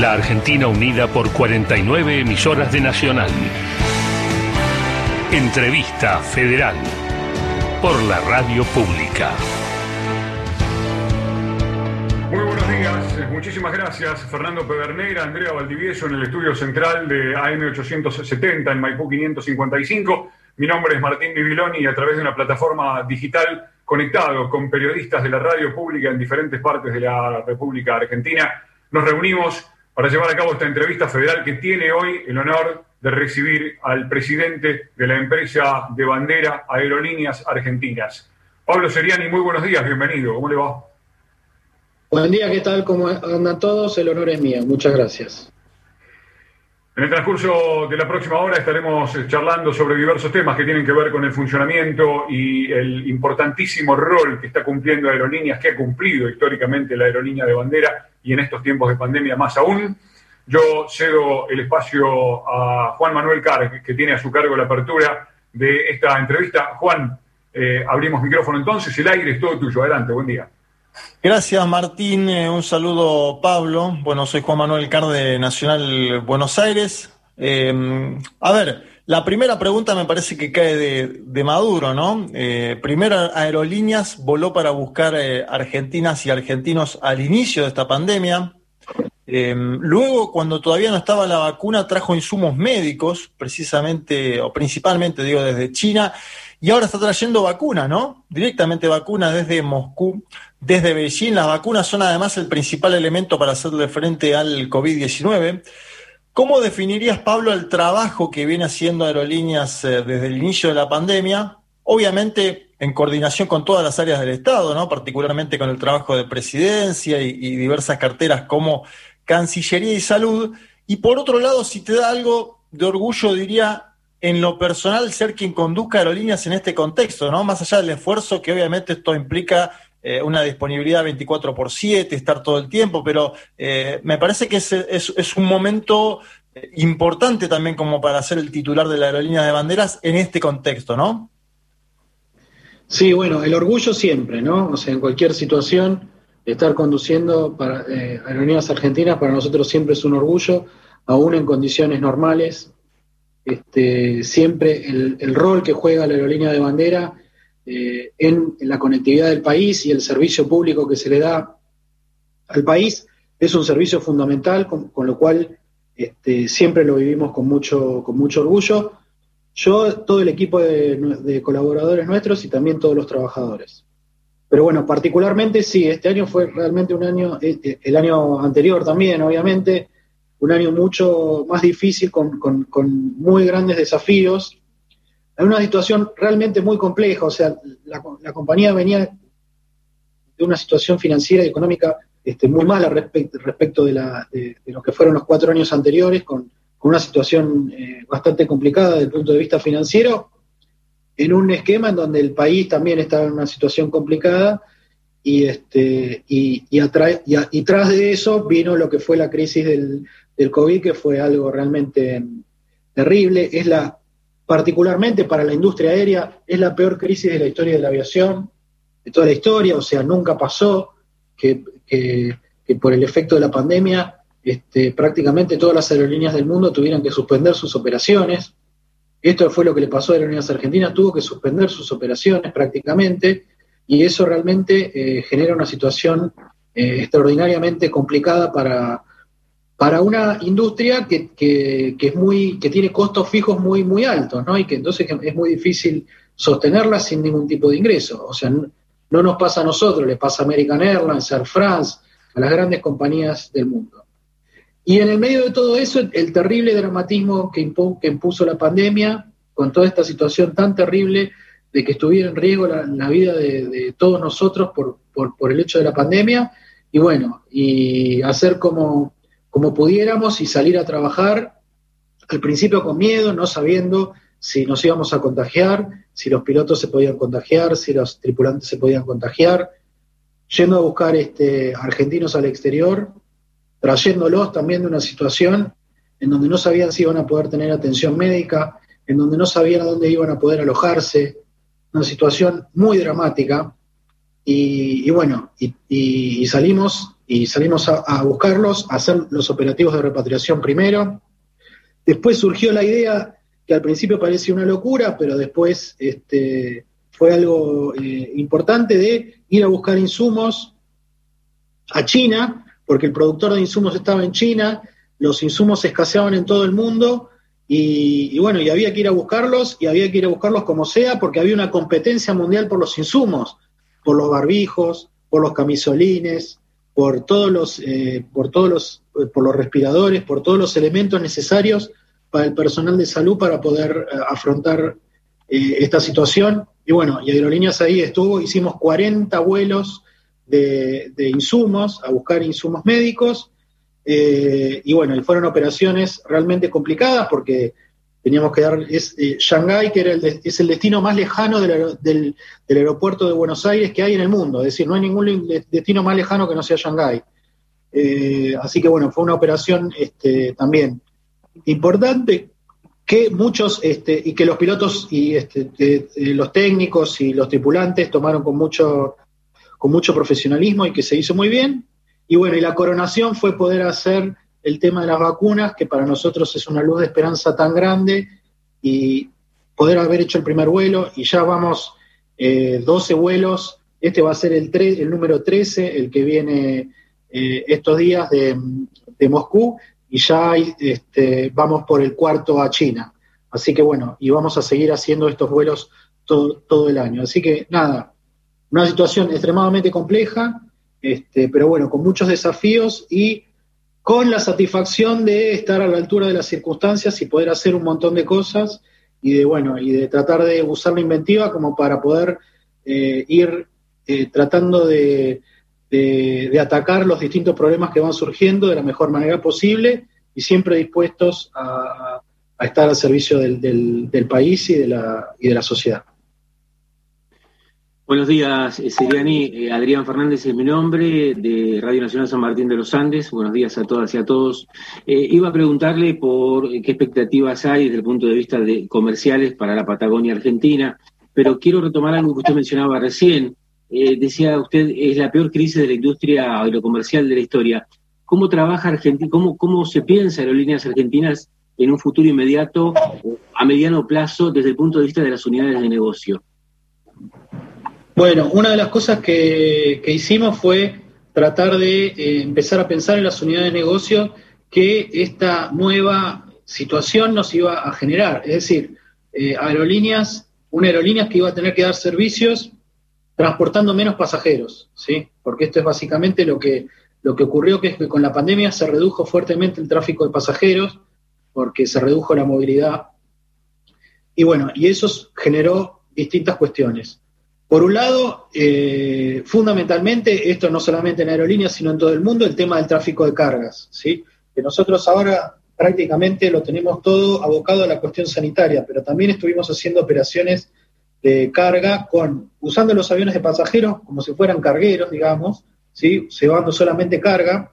La Argentina unida por 49 emisoras de Nacional. Entrevista Federal por la Radio Pública. Muy buenos días, muchísimas gracias Fernando Pedernera, Andrea Valdivieso en el estudio central de AM870 en Maipú 555. Mi nombre es Martín Bibiloni y a través de una plataforma digital conectado con periodistas de la radio pública en diferentes partes de la República Argentina, nos reunimos para llevar a cabo esta entrevista federal que tiene hoy el honor de recibir al presidente de la empresa de bandera Aerolíneas Argentinas. Pablo Seriani, muy buenos días, bienvenido, ¿cómo le va? Buen día, ¿qué tal? ¿Cómo andan todos? El honor es mío, muchas gracias. En el transcurso de la próxima hora estaremos eh, charlando sobre diversos temas que tienen que ver con el funcionamiento y el importantísimo rol que está cumpliendo Aerolíneas, que ha cumplido históricamente la aerolínea de bandera y en estos tiempos de pandemia más aún. Yo cedo el espacio a Juan Manuel Carr, que tiene a su cargo la apertura de esta entrevista. Juan, eh, abrimos micrófono entonces, el aire es todo tuyo. Adelante, buen día. Gracias Martín, eh, un saludo Pablo. Bueno, soy Juan Manuel Carde, Nacional Buenos Aires. Eh, a ver, la primera pregunta me parece que cae de, Maduro, ¿no? Eh, primero Aerolíneas voló para buscar argentinas y argentinos al inicio de esta pandemia. luego, cuando todavía no estaba la vacuna, trajo insumos médicos, precisamente o principalmente, digo, desde China y ahora está trayendo vacunas, ¿no? Directamente vacunas desde Moscú, desde Beijing. Las vacunas son además el principal elemento para hacerle frente al COVID-19. ¿Cómo definirías, Pablo, el trabajo que viene haciendo Aerolíneas eh, desde el inicio de la pandemia? Obviamente en coordinación con todas las áreas del Estado, ¿no? particularmente con el trabajo de presidencia y, y diversas carteras como Cancillería y Salud. Y por otro lado, si te da algo de orgullo, diría, en lo personal ser quien conduzca aerolíneas en este contexto, ¿no? Más allá del esfuerzo que obviamente esto implica eh, una disponibilidad 24 por 7, estar todo el tiempo, pero eh, me parece que es, un momento eh, importante también como para ser el titular de la aerolínea de banderas en este contexto, ¿no? Sí, bueno, el orgullo siempre, ¿no? O sea, en cualquier situación, estar conduciendo para aerolíneas argentinas para nosotros siempre es un orgullo, aún en condiciones normales, este, siempre el, rol que juega la aerolínea de bandera eh, en, la conectividad del país y el servicio público que se le da al país es un servicio fundamental, con, lo cual este, siempre lo vivimos con mucho, con mucho orgullo. Yo, todo el equipo de, colaboradores nuestros y también todos los trabajadores. Pero bueno, particularmente sí, este año fue realmente un año, eh, eh, el año anterior también, obviamente, un año mucho más difícil, con, muy grandes desafíos, en una situación realmente muy compleja, o sea, la, compañía venía de una situación financiera y económica este, muy mala respecto, respecto de, la, de, lo que fueron los cuatro años anteriores, con, una situación eh, bastante complicada desde el punto de vista financiero, en un esquema en donde el país también estaba en una situación complicada y, este, y, y, tras de eso vino lo que fue la crisis del COVID, que fue algo realmente terrible. Es la, particularmente para la industria aérea, es la peor crisis de la historia de la aviación, de toda la historia, o sea, nunca pasó que, por el efecto de la pandemia este, prácticamente todas las aerolíneas del mundo tuvieran que suspender sus operaciones. Esto fue lo que le pasó a Aerolíneas Argentinas, tuvo que suspender sus operaciones prácticamente, y eso realmente eh, genera una situación eh, extraordinariamente complicada para, para una industria que, que tiene costos fijos muy, muy altos, ¿no? Y que entonces es muy difícil sostenerla sin ningún tipo de ingreso. O sea, no, nos pasa a nosotros, le pasa a American Airlines, Air France, a las grandes compañías del mundo. Y en el medio de todo eso, el terrible dramatismo que, impuso la pandemia, con toda esta situación tan terrible de que estuviera en riesgo la, vida de, todos nosotros por, por el hecho de la pandemia, y bueno, y hacer como como pudiéramos y salir a trabajar, al principio con miedo, no sabiendo si nos íbamos a contagiar, si los pilotos se podían contagiar, si los tripulantes se podían contagiar, yendo a buscar este, argentinos al exterior, trayéndolos también de una situación en donde no sabían si iban a poder tener atención médica, en donde no sabían a dónde iban a poder alojarse, una situación muy dramática. Y, bueno, y salimos y salimos a, buscarlos, a hacer los operativos de repatriación primero. Después surgió la idea, que al principio parecía una locura, pero después este, fue algo eh, importante de ir a buscar insumos a China, porque el productor de insumos estaba en China, los insumos escaseaban en todo el mundo y, bueno, y había que ir a buscarlos y había que ir a buscarlos como sea porque había una competencia mundial por los insumos, por los barbijos, por los camisolines, por todos los, eh, por todos los, eh, por los respiradores, por todos los elementos necesarios para el personal de salud para poder eh, afrontar esta situación. Y bueno, y Aerolíneas ahí estuvo, hicimos 40 vuelos de, de insumos, a buscar insumos médicos, eh, y bueno, y fueron operaciones realmente complicadas porque teníamos que dar, es eh, Shanghái, que era el es el destino más lejano del, del, aeropuerto de Buenos Aires que hay en el mundo, es decir, no hay ningún destino más lejano que no sea Shanghái. Eh, así que bueno, fue una operación este, también importante que muchos este, y que los pilotos y este, los técnicos y los tripulantes tomaron con mucho con mucho profesionalismo y que se hizo muy bien y bueno, y la coronación fue poder hacer el tema de las vacunas, que para nosotros es una luz de esperanza tan grande, y poder haber hecho el primer vuelo, y ya vamos 12 eh, vuelos, este va a ser el, el número 13, el que viene eh, estos días de, Moscú, y ya este, vamos por el cuarto a China. Así que bueno, y vamos a seguir haciendo estos vuelos todo, todo el año. Así que nada, una situación extremadamente compleja, este, pero bueno, con muchos desafíos y con la satisfacción de estar a la altura de las circunstancias y poder hacer un montón de cosas y de bueno y de tratar de usar la inventiva como para poder eh, ir eh, tratando de, atacar los distintos problemas que van surgiendo de la mejor manera posible y siempre dispuestos a, estar al servicio del, del, país y de la, y de la sociedad. Buenos días, eh, Seriani. Eh, Adrián Fernández es mi nombre, de Radio Nacional San Martín de los Andes. Buenos días a todas y a todos. Eh, iba a preguntarle por qué expectativas hay desde el punto de vista de comerciales para la Patagonia Argentina, pero quiero retomar algo que usted mencionaba recién. decía usted, es la peor crisis de la industria aerocomercial de la historia. ¿Cómo trabaja Argentina, cómo, cómo se piensa Aerolíneas Argentinas en un futuro inmediato, a mediano plazo, desde el punto de vista de las unidades de negocio? Bueno, una de las cosas que, hicimos fue tratar de eh, empezar a pensar en las unidades de negocio que esta nueva situación nos iba a generar. Es decir, eh, aerolíneas, una aerolínea que iba a tener que dar servicios transportando menos pasajeros, ¿sí? Porque esto es básicamente lo que, lo que ocurrió, que es que con la pandemia se redujo fuertemente el tráfico de pasajeros, porque se redujo la movilidad. Y bueno, y eso generó distintas cuestiones. Por un lado, eh, fundamentalmente, esto no solamente en aerolíneas, sino en todo el mundo, el tema del tráfico de cargas, ¿sí? que nosotros ahora prácticamente lo tenemos todo abocado a la cuestión sanitaria, pero también estuvimos haciendo operaciones de carga con usando los aviones de pasajeros como si fueran cargueros, digamos, ¿sí? llevando solamente carga,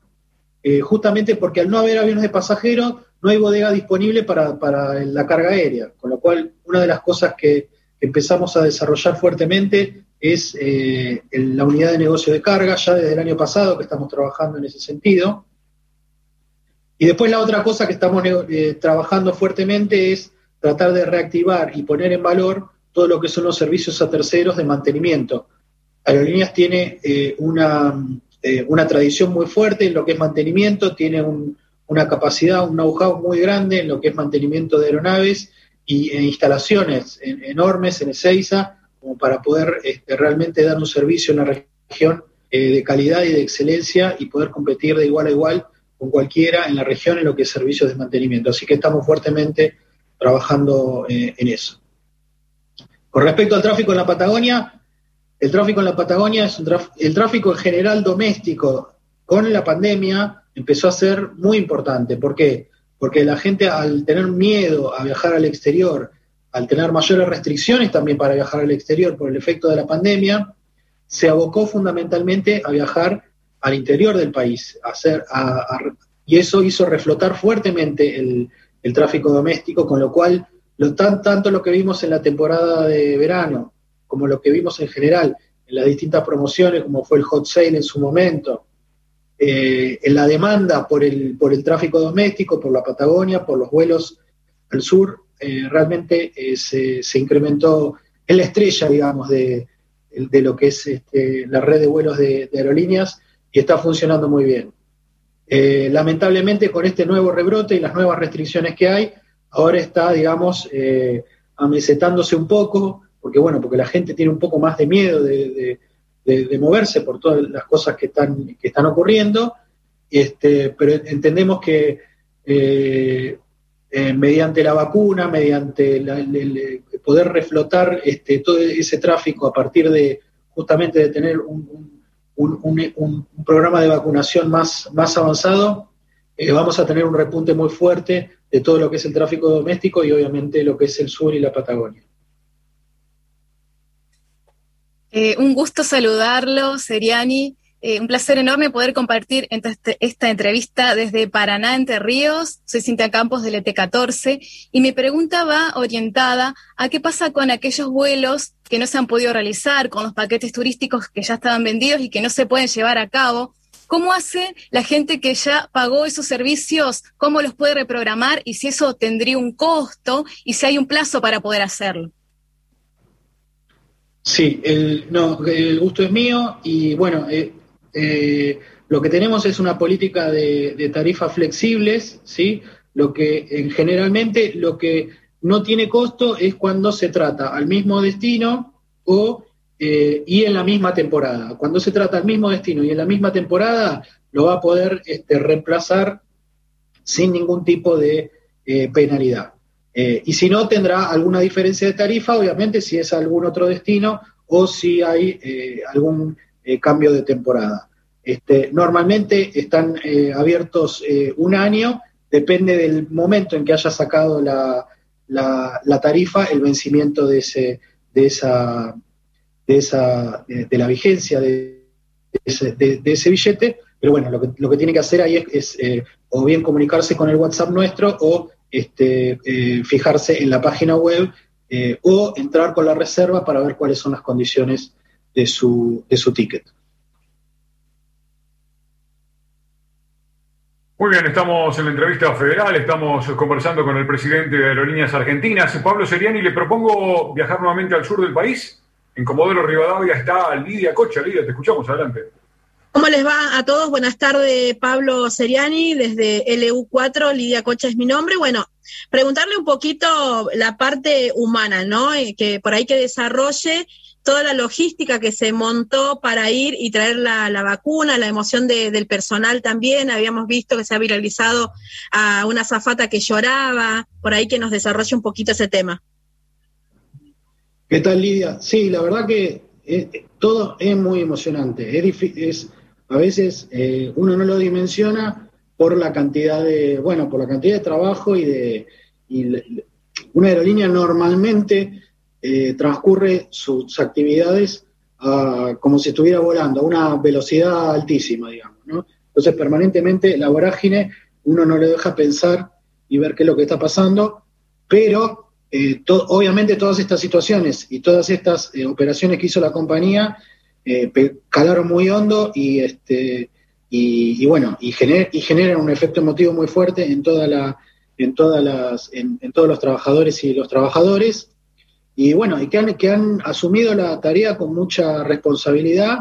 eh, justamente porque al no haber aviones de pasajeros no hay bodega disponible para, para la carga aérea, con lo cual una de las cosas que empezamos a desarrollar fuertemente es eh, la unidad de negocio de carga, ya desde el año pasado que estamos trabajando en ese sentido. Y después la otra cosa que estamos eh, trabajando fuertemente es tratar de reactivar y poner en valor todo lo que son los servicios a terceros de mantenimiento. Aerolíneas tiene eh, una, una, tradición muy fuerte en lo que es mantenimiento, tiene una capacidad, un know-how muy grande en lo que es mantenimiento de aeronaves y e instalaciones enormes en Ezeiza como para poder este, realmente dar un servicio en la región eh, de calidad y de excelencia y poder competir de igual a igual con cualquiera en la región en lo que es servicios de mantenimiento. Así que estamos fuertemente trabajando eh, en eso. Con respecto al tráfico en la Patagonia, el tráfico en la Patagonia es un el tráfico en general doméstico con la pandemia empezó a ser muy importante. ¿Por qué? Porque la gente al tener miedo a viajar al exterior, al tener mayores restricciones también para viajar al exterior por el efecto de la pandemia, se abocó fundamentalmente a viajar al interior del país, a hacer, y eso hizo reflotar fuertemente el, tráfico doméstico, con lo cual lo, tanto lo que vimos en la temporada de verano como lo que vimos en general en las distintas promociones, como fue el hot sale en su momento, eh, en la demanda por el, por el tráfico doméstico, por la Patagonia, por los vuelos al sur, eh, realmente se, se, incrementó en la estrella, digamos, de, de lo que es este, la red de vuelos de, aerolíneas y está funcionando muy bien. lamentablemente con este nuevo rebrote y las nuevas restricciones que hay, ahora está, digamos, amesetándose un poco, porque bueno, porque la gente tiene un poco más de miedo de, moverse por todas las cosas que están, que están ocurriendo, este, pero entendemos que eh, eh, mediante la vacuna, mediante el, poder reflotar este, todo ese tráfico a partir de justamente de tener un, programa de vacunación más, más avanzado, eh, vamos a tener un repunte muy fuerte de todo lo que es el tráfico doméstico y obviamente lo que es el sur y la Patagonia. Eh, un gusto saludarlo, Seriani. Eh, un placer enorme poder compartir este, esta entrevista desde Paraná, Entre Ríos. Soy Cintia Campos del ET14 y mi pregunta va orientada a qué pasa con aquellos vuelos que no se han podido realizar, con los paquetes turísticos que ya estaban vendidos y que no se pueden llevar a cabo. ¿Cómo hace la gente que ya pagó esos servicios? ¿Cómo los puede reprogramar? Y si eso tendría un costo y si hay un plazo para poder hacerlo. Sí, el, no, el gusto es mío y bueno, eh, eh, lo que tenemos es una política de, tarifas flexibles, ¿sí? Lo que en, generalmente lo que no tiene costo es cuando se trata al mismo destino o eh, y en la misma temporada. Cuando se trata del mismo destino y en la misma temporada, lo va a poder este, reemplazar sin ningún tipo de penalidad. Eh, y si no, tendrá alguna diferencia de tarifa, obviamente, si es algún otro destino o si hay eh, algún eh, cambio de temporada. Este, normalmente están abiertos un año, depende del momento en que haya sacado la, la, tarifa, el vencimiento de, ese, de, esa, de, esa, de, la vigencia de ese, de, ese, billete, pero bueno, lo que, lo que tiene que hacer ahí es, es o bien comunicarse con el WhatsApp nuestro o este, eh, fijarse en la página web eh, o entrar con la reserva para ver cuáles son las condiciones de su, de su ticket. Muy bien, estamos en la entrevista federal, estamos conversando con el presidente de Aerolíneas Argentinas, Pablo Seriani, le propongo viajar nuevamente al sur del país. En Comodoro Rivadavia está Lidia Cocha. Lidia, te escuchamos, adelante. ¿Cómo les va a todos? Buenas tardes, Pablo Seriani, desde LU4, Lidia Cocha es mi nombre. Bueno, preguntarle un poquito la parte humana, ¿no? Eh, que por ahí que desarrolle toda la logística que se montó para ir y traer la, vacuna, la emoción del personal también. Habíamos visto que se ha viralizado a una zafata que lloraba, por ahí que nos desarrolle un poquito ese tema. ¿Qué tal, Lidia? Sí, la verdad que eh, todo es muy emocionante. Es, es a veces eh, uno no lo dimensiona por la cantidad de, bueno, por la cantidad de trabajo y de una aerolínea normalmente eh, transcurre sus actividades como si estuviera volando a una velocidad altísima, digamos, ¿no? Entonces permanentemente la vorágine uno no le deja pensar y ver qué es lo que está pasando, pero eh, obviamente todas estas situaciones y todas estas operaciones que hizo la compañía eh, calaron muy hondo y este y, bueno y, y generan un efecto emotivo muy fuerte en toda la en todas las en, todos los trabajadores y los trabajadores. Y bueno y que han, que han asumido la tarea con mucha responsabilidad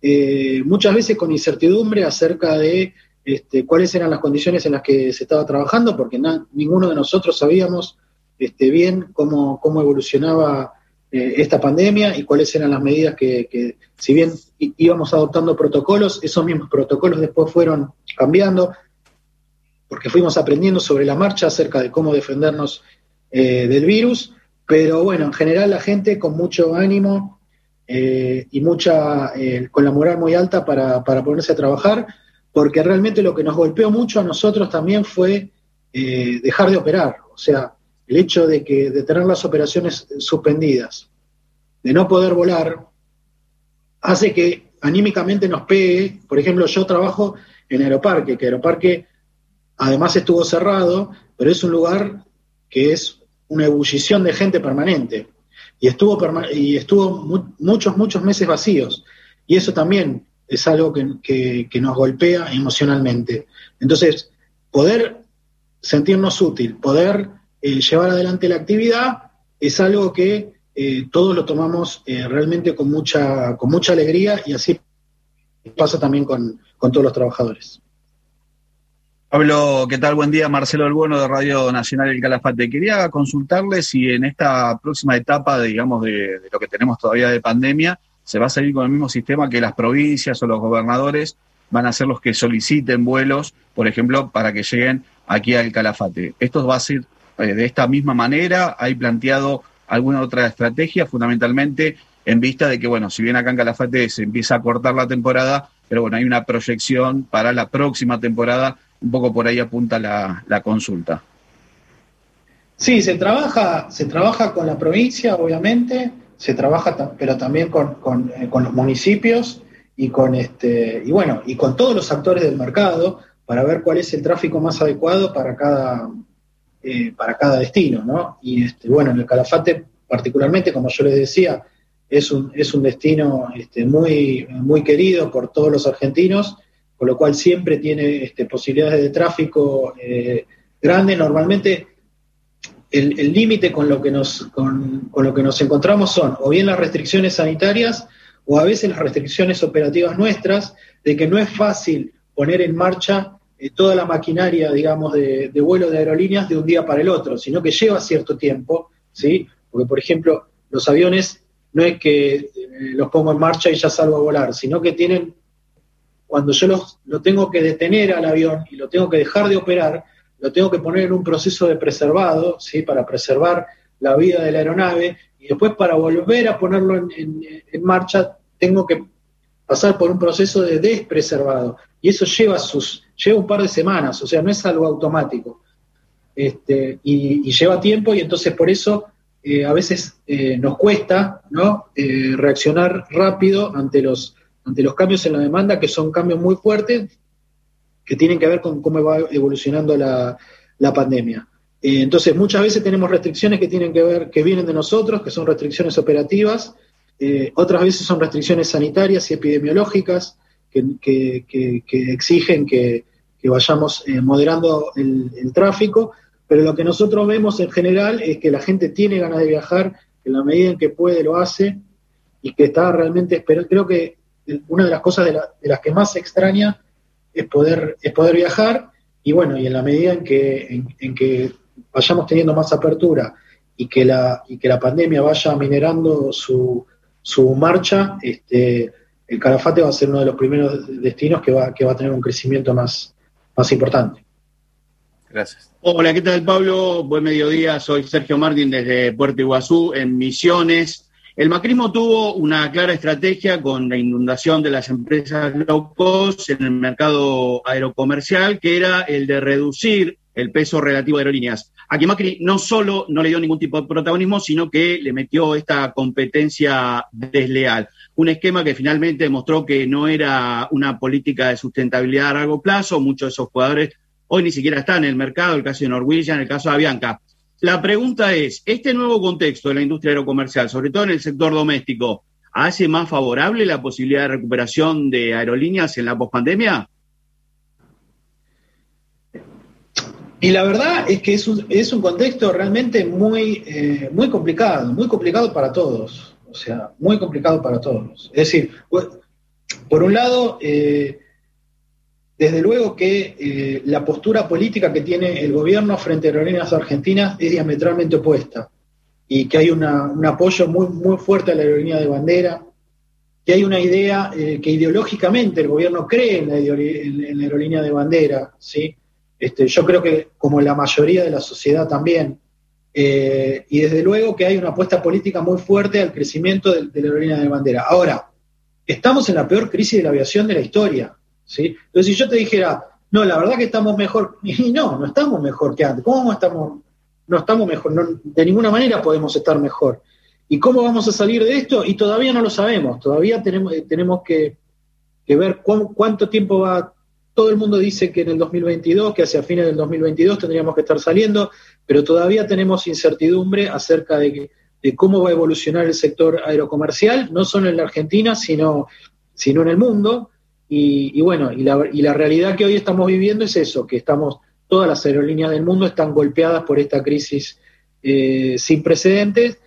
eh, muchas veces con incertidumbre acerca de este, cuáles eran las condiciones en las que se estaba trabajando porque ninguno de nosotros sabíamos este, bien cómo, cómo evolucionaba eh, esta pandemia y cuáles eran las medidas que, si bien íbamos adoptando protocolos, esos mismos protocolos después fueron cambiando, porque fuimos aprendiendo sobre la marcha acerca de cómo defendernos eh, del virus, pero bueno, en general la gente con mucho ánimo eh, y mucha, con la moral muy alta para, para, ponerse a trabajar, porque realmente lo que nos golpeó mucho a nosotros también fue dejar de operar, o sea, el hecho de, que, de tener las operaciones suspendidas, de no poder volar, hace que anímicamente nos pegue. Por ejemplo, yo trabajo en Aeroparque, que Aeroparque además estuvo cerrado, pero es un lugar que es una ebullición de gente permanente. Y estuvo, y estuvo muchos, muchos meses vacíos. Y eso también es algo que, nos golpea emocionalmente. Entonces, poder sentirnos útil, poder llevar adelante la actividad, es algo que eh, todos lo tomamos eh, realmente con mucha, con mucha alegría y así pasa también con, todos los trabajadores. Pablo, ¿qué tal? Buen día. Marcelo del de Radio Nacional El Calafate. Quería consultarle si en esta próxima etapa, digamos, de, lo que tenemos todavía de pandemia, se va a seguir con el mismo sistema que las provincias o los gobernadores van a ser los que soliciten vuelos, por ejemplo, para que lleguen aquí al Calafate. ¿Esto va a ser eh, de esta misma manera? ¿Hay planteado alguna otra estrategia, fundamentalmente en vista de que, bueno, si bien acá en Calafate se empieza a cortar la temporada, pero bueno, hay una proyección para la próxima temporada, un poco por ahí apunta la, consulta. Sí, se trabaja, se trabaja con la provincia, obviamente, se trabaja, pero también con, eh, con, los municipios y con este, y bueno, y con todos los actores del mercado para ver cuál es el tráfico más adecuado para cada, eh, para cada destino, ¿no? Y este, bueno, en el Calafate, particularmente, como yo les decía, es un, es un destino este, muy, muy querido por todos los argentinos, con lo cual siempre tiene este, posibilidades de tráfico eh, grandes. Normalmente el límite con, con, con lo que nos encontramos son o bien las restricciones sanitarias o a veces las restricciones operativas nuestras, de que no es fácil poner en marcha eh, toda la maquinaria, digamos, de, vuelo de aerolíneas de un día para el otro, sino que lleva cierto tiempo, ¿sí? Porque, por ejemplo, los aviones no es que eh, los pongo en marcha y ya salgo a volar, sino que tienen, cuando yo los, lo tengo que detener al avión y lo tengo que dejar de operar, lo tengo que poner en un proceso de preservado, ¿sí? Para preservar la vida de la aeronave, y después para volver a ponerlo en marcha, tengo que pasar por un proceso de despreservado. Y eso lleva, sus, lleva un par de semanas, o sea, no es algo automático. Este, y, lleva tiempo y entonces por eso eh, a veces eh, nos cuesta ¿no? Eh, reaccionar rápido ante los, ante los cambios en la demanda, que son cambios muy fuertes, que tienen que ver con cómo va evolucionando la, la pandemia. entonces, muchas veces tenemos restricciones que tienen que ver, que vienen de nosotros, que son restricciones operativas, otras veces son restricciones sanitarias y epidemiológicas que, exigen que, vayamos eh, moderando el, tráfico, pero lo que nosotros vemos en general es que la gente tiene ganas de viajar, en la medida en que puede lo hace y que está realmente esperando. Creo que una de las cosas de, las que más se extraña es poder, es poder viajar y bueno, y en la medida en que, en que vayamos teniendo más apertura y que la, y que la pandemia vaya minerando su, su marcha, este, el Calafate va a ser uno de los primeros destinos que va, que va a tener un crecimiento más, más importante. Gracias. Hola, ¿qué tal Pablo? Buen mediodía, soy Sergio Martín desde Puerto Iguazú, en Misiones. El macrismo tuvo una clara estrategia con la inundación de las empresas low cost en el mercado aerocomercial, que era el de reducir el peso relativo de aerolíneas. Aquí Macri no solo no le dio ningún tipo de protagonismo, sino que le metió esta competencia desleal. Un esquema que finalmente demostró que no era una política de sustentabilidad a largo plazo. Muchos de esos jugadores hoy ni siquiera están en el mercado, el caso de Norwegian, el caso de Avianca. La pregunta es, ¿este nuevo contexto de la industria aerocomercial, sobre todo en el sector doméstico, hace más favorable la posibilidad de recuperación de aerolíneas en la pospandemia? Y la verdad es que es un, contexto realmente muy, eh, muy complicado, muy complicado para todos. O sea, muy complicado para todos. Es decir, por un lado, eh, desde luego que eh, la postura política que tiene el gobierno frente a aerolíneas argentinas es diametralmente opuesta y que hay un apoyo muy, muy fuerte a la aerolínea de bandera, que hay una idea que ideológicamente el gobierno cree en la, en la aerolínea de bandera, ¿sí? Este, yo creo que como la mayoría de la sociedad también. Eh, y desde luego que hay una apuesta política muy fuerte al crecimiento de, la aerolínea de bandera. Ahora, estamos en la peor crisis de la aviación de la historia. ¿sí? Entonces, si yo te dijera, no, la verdad que estamos mejor, y no, no estamos mejor que antes. ¿Cómo estamos? No estamos mejor, de ninguna manera podemos estar mejor. ¿Y cómo vamos a salir de esto? Y todavía no lo sabemos, todavía tenemos, tenemos que, ver cuánto tiempo va todo el mundo dice que en el 2022, que hacia fines del 2022 tendríamos que estar saliendo, pero todavía tenemos incertidumbre acerca de, cómo va a evolucionar el sector aerocomercial, no solo en la Argentina, sino, sino en el mundo. y, bueno, y la, realidad que hoy estamos viviendo es eso, que estamos, todas las aerolíneas del mundo están golpeadas por esta crisis eh, sin precedentes,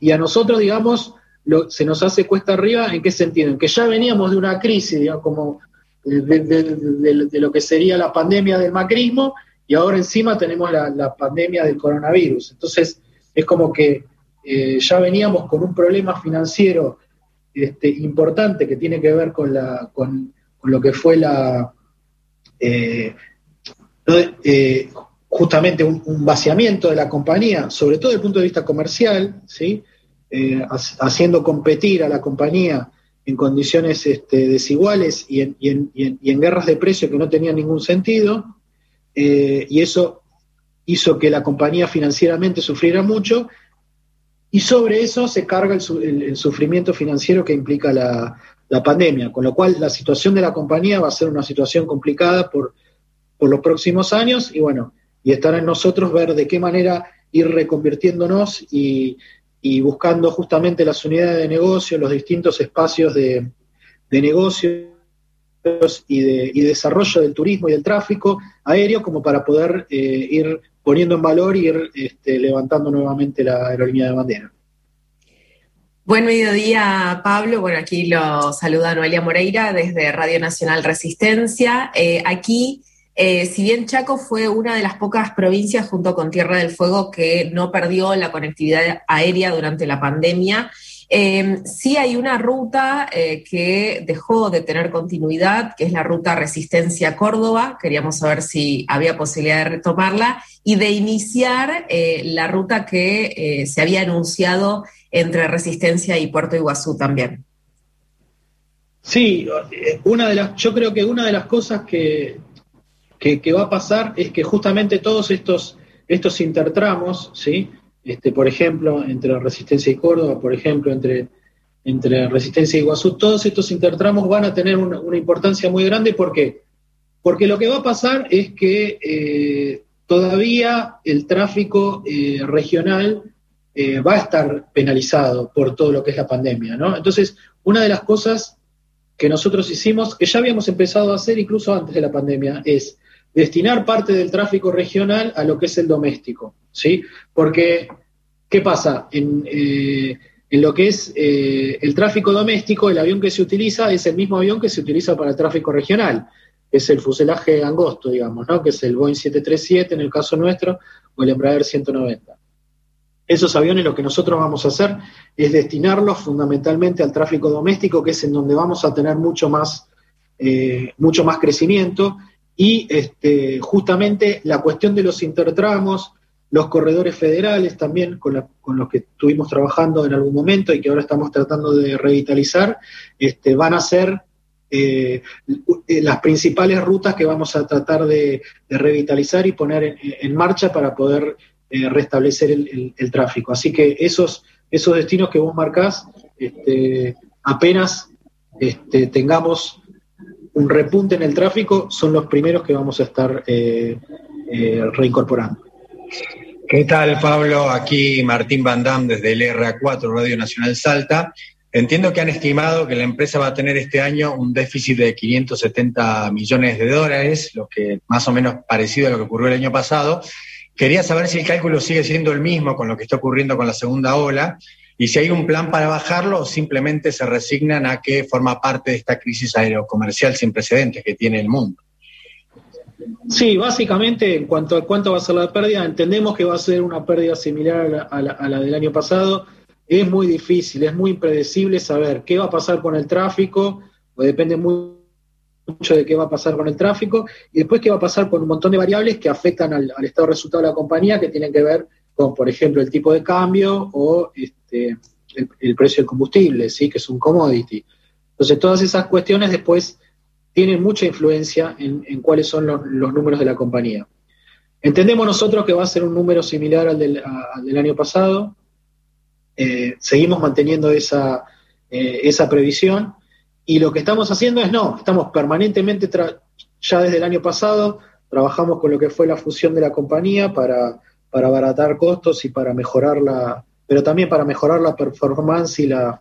y a nosotros, digamos, se nos hace cuesta arriba, ¿en qué sentido? En que ya veníamos de una crisis, digamos, como de, lo que sería la pandemia del macrismo, y ahora encima tenemos la, pandemia del coronavirus. Entonces, es como que eh, ya veníamos con un problema financiero este, importante que tiene que ver con, lo que fue la... Eh, eh, justamente un, vaciamiento de la compañía, sobre todo desde el punto de vista comercial, ¿sí? haciendo competir a la compañía en condiciones este, desiguales y en, y en, guerras de precios que no tenían ningún sentido, eh, y eso hizo que la compañía financieramente sufriera mucho, y sobre eso se carga el, sufrimiento financiero que implica la, pandemia, con lo cual la situación de la compañía va a ser una situación complicada por, por los próximos años, y bueno, y estará en nosotros ver de qué manera ir reconvirtiéndonos y, y buscando justamente las unidades de negocio, los distintos espacios de, de negocios y de, y desarrollo del turismo y del tráfico aéreo como para poder eh, ir poniendo en valor y ir este, levantando nuevamente la aerolínea de bandera. Buen mediodía, Pablo. Bueno, aquí lo saluda Noelia Moreira desde Radio Nacional Resistencia. Eh, aquí eh, si bien Chaco fue una de las pocas provincias junto con Tierra del Fuego que no perdió la conectividad aérea durante la pandemia, eh, sí hay una ruta eh, que dejó de tener continuidad, que es la ruta Resistencia Córdoba. Queríamos saber si había posibilidad de retomarla y de iniciar la ruta que se había anunciado entre Resistencia y Puerto Iguazú también. Sí, una de las, yo creo que una de las cosas que, que, va a pasar es que justamente todos estos, estos intertramos, ¿sí? Este, por ejemplo, entre Resistencia y Córdoba, por ejemplo, entre, entre Resistencia y Iguazú, todos estos intertramos van a tener una, importancia muy grande. ¿Por qué? Porque lo que va a pasar es que eh, todavía el tráfico eh, regional eh, va a estar penalizado por todo lo que es la pandemia. Entonces, una de las cosas que nosotros hicimos, que ya habíamos empezado a hacer incluso antes de la pandemia, es destinar parte del tráfico regional a lo que es el doméstico, ¿sí? Porque, ¿qué pasa? En, eh, lo que es eh, el tráfico doméstico, el avión que se utiliza es el mismo avión que se utiliza para el tráfico regional, es el fuselaje angosto, digamos, ¿no? Que es el Boeing 737 en el caso nuestro, o el Embraer 190. Esos aviones lo que nosotros vamos a hacer es destinarlos fundamentalmente al tráfico doméstico, que es en donde vamos a tener mucho más, eh, mucho más crecimiento y este, justamente la cuestión de los intertramos, los corredores federales también, con, los que estuvimos trabajando en algún momento y que ahora estamos tratando de revitalizar, este, van a ser eh, las principales rutas que vamos a tratar de, revitalizar y poner en, marcha para poder eh, restablecer el, tráfico. Así que esos, esos destinos que vos marcás, este, apenas tengamos un repunte en el tráfico, son los primeros que vamos a estar eh, eh, reincorporando. ¿Qué tal, Pablo? Aquí Martín Bandam desde el RA4, Radio Nacional Salta. Entiendo que han estimado que la empresa va a tener este año un déficit de 570 millones de dólares, lo que más o menos parecido a lo que ocurrió el año pasado. Quería saber si el cálculo sigue siendo el mismo con lo que está ocurriendo con la segunda ola y si hay un plan para bajarlo simplemente se resignan a que forma parte de esta crisis aerocomercial sin precedentes que tiene el mundo. Sí, básicamente en cuanto a cuánto va a ser la pérdida, entendemos que va a ser una pérdida similar a la, del año pasado. Es muy difícil, es muy impredecible saber qué va a pasar con el tráfico, pues depende mucho de qué va a pasar con el tráfico, y después qué va a pasar con un montón de variables que afectan al, al estado de resultado de la compañía, que tienen que ver por ejemplo, el tipo de cambio o este, el, precio del combustible, ¿sí? que es un commodity. Entonces, todas esas cuestiones después tienen mucha influencia en, cuáles son los, números de la compañía. Entendemos nosotros que va a ser un número similar al del, año pasado. Eh, seguimos manteniendo esa, eh, esa previsión y lo que estamos haciendo es no, estamos permanentemente, ya desde el año pasado, trabajamos con lo que fue la fusión de la compañía para para abaratar costos y para mejorar la, pero también para mejorar la performance y la,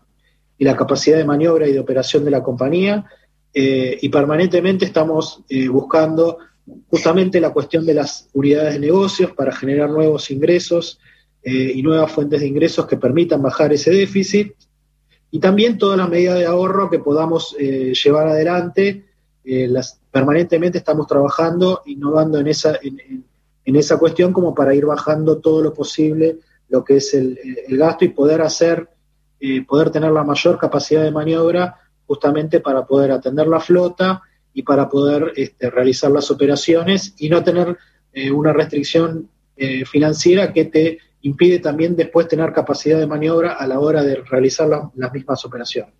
y la capacidad de maniobra y de operación de la compañía. y permanentemente estamos buscando justamente la cuestión de las unidades de negocios para generar nuevos ingresos y nuevas fuentes de ingresos que permitan bajar ese déficit y también todas las medidas de ahorro que podamos llevar adelante. las, permanentemente estamos trabajando, innovando en esa, esa cuestión como para ir bajando todo lo posible lo que es el, gasto y poder hacer, eh, poder tener la mayor capacidad de maniobra justamente para poder atender la flota y para poder este, realizar las operaciones y no tener eh, una restricción eh, financiera que te impide también después tener capacidad de maniobra a la hora de realizar las mismas operaciones.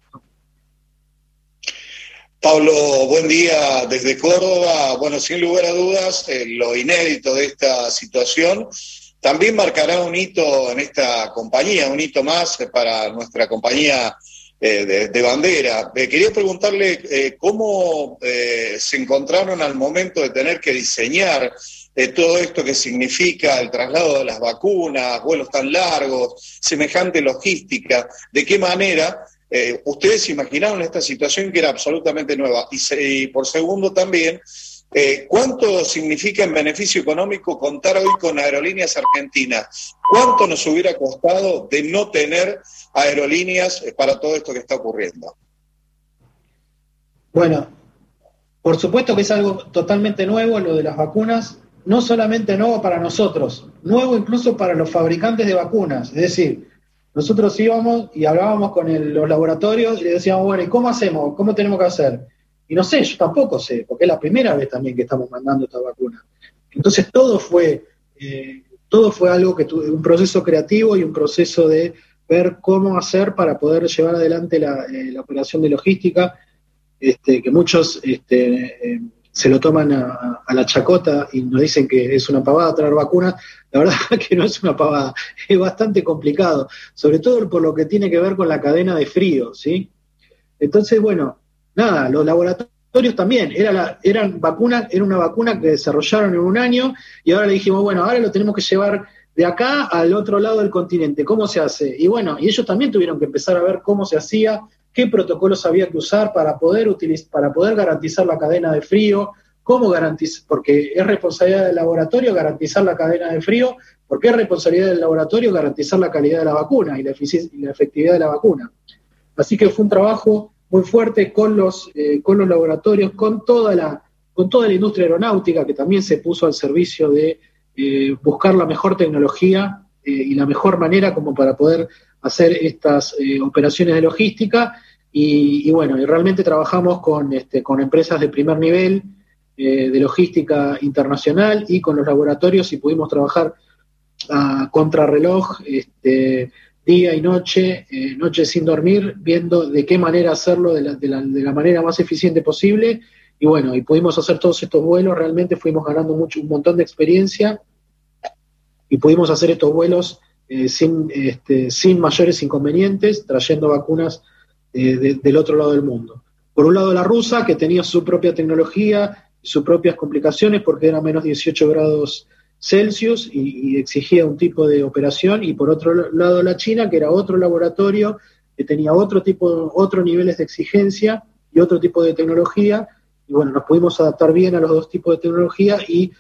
Pablo, buen día desde Córdoba. Bueno, sin lugar a dudas, eh, lo inédito de esta situación también marcará un hito en esta compañía, un hito más para nuestra compañía eh, de, bandera. Eh, quería preguntarle cómo se encontraron al momento de tener que diseñar todo esto que significa el traslado de las vacunas, vuelos tan largos, semejante logística, de qué manera eh, ustedes imaginaron esta situación que era absolutamente nueva. Y, por segundo también, eh, ¿cuánto significa en beneficio económico contar hoy con aerolíneas argentinas? ¿Cuánto nos hubiera costado de no tener aerolíneas eh, para todo esto que está ocurriendo? Bueno, por supuesto que es algo totalmente nuevo lo de las vacunas, no solamente nuevo para nosotros, nuevo incluso para los fabricantes de vacunas. Es decir, nosotros íbamos y hablábamos con los laboratorios y le decíamos, bueno, ¿y cómo hacemos? ¿Cómo tenemos que hacer? Y no sé, yo tampoco sé, porque es la primera vez también que estamos mandando esta vacuna. Entonces todo fue, eh, todo fue algo que tuve, un proceso creativo y un proceso de ver cómo hacer para poder llevar adelante la, eh, operación de logística, este, que muchos este, eh, se lo toman a, la chacota y nos dicen que es una pavada traer vacunas, la verdad que no es una pavada, es bastante complicado, sobre todo por lo que tiene que ver con la cadena de frío, ¿sí? Entonces, bueno, nada, los laboratorios también, era la, eran vacunas, era una vacuna que desarrollaron en un año y ahora le dijimos, bueno, ahora lo tenemos que llevar de acá al otro lado del continente, ¿cómo se hace? Y bueno, y ellos también tuvieron que empezar a ver cómo se hacía, qué protocolos había que usar para poder, para poder garantizar la cadena de frío, cómo garantizar, porque es responsabilidad del laboratorio garantizar la cadena de frío, porque es responsabilidad del laboratorio garantizar la calidad de la vacuna y la, efectividad de la vacuna. Así que fue un trabajo muy fuerte con los, eh, con los laboratorios, con toda, la, con toda la industria aeronáutica que también se puso al servicio de eh, buscar la mejor tecnología eh, y la mejor manera como para poder hacer estas eh, operaciones de logística y, bueno, y realmente trabajamos con, este, con empresas de primer nivel eh, de logística internacional y con los laboratorios y pudimos trabajar a contrarreloj este, día y noche, eh, noche sin dormir, viendo de qué manera hacerlo de la, de, la, de la manera más eficiente posible. Y bueno, y pudimos hacer todos estos vuelos, realmente fuimos ganando mucho, un montón de experiencia y pudimos hacer estos vuelos eh, sin, este, sin mayores inconvenientes, trayendo vacunas eh, del otro lado del mundo. Por un lado la rusa, que tenía su propia tecnología, sus propias complicaciones, porque era menos 18 grados Celsius y, exigía un tipo de operación, y por otro lado la China, que era otro laboratorio, que tenía otro tipo, otros niveles de exigencia y otro tipo de tecnología, y bueno, nos pudimos adaptar bien a los dos tipos de tecnología y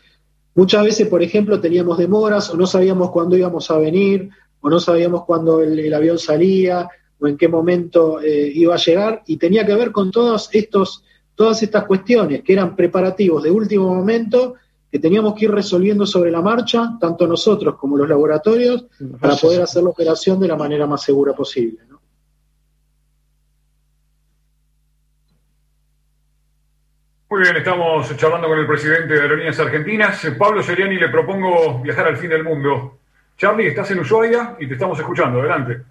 Muchas veces, por ejemplo, teníamos demoras o no sabíamos cuándo íbamos a venir o no sabíamos cuándo el, avión salía o en qué momento eh, iba a llegar y tenía que ver con todos estos, todas estas cuestiones que eran preparativos de último momento que teníamos que ir resolviendo sobre la marcha, tanto nosotros como los laboratorios, para poder hacer la operación de la manera más segura posible. Muy bien, estamos charlando con el presidente de Aerolíneas Argentinas. Pablo Seriani, le propongo viajar al fin del mundo. Charlie, estás en Ushuaia y te estamos escuchando. Adelante.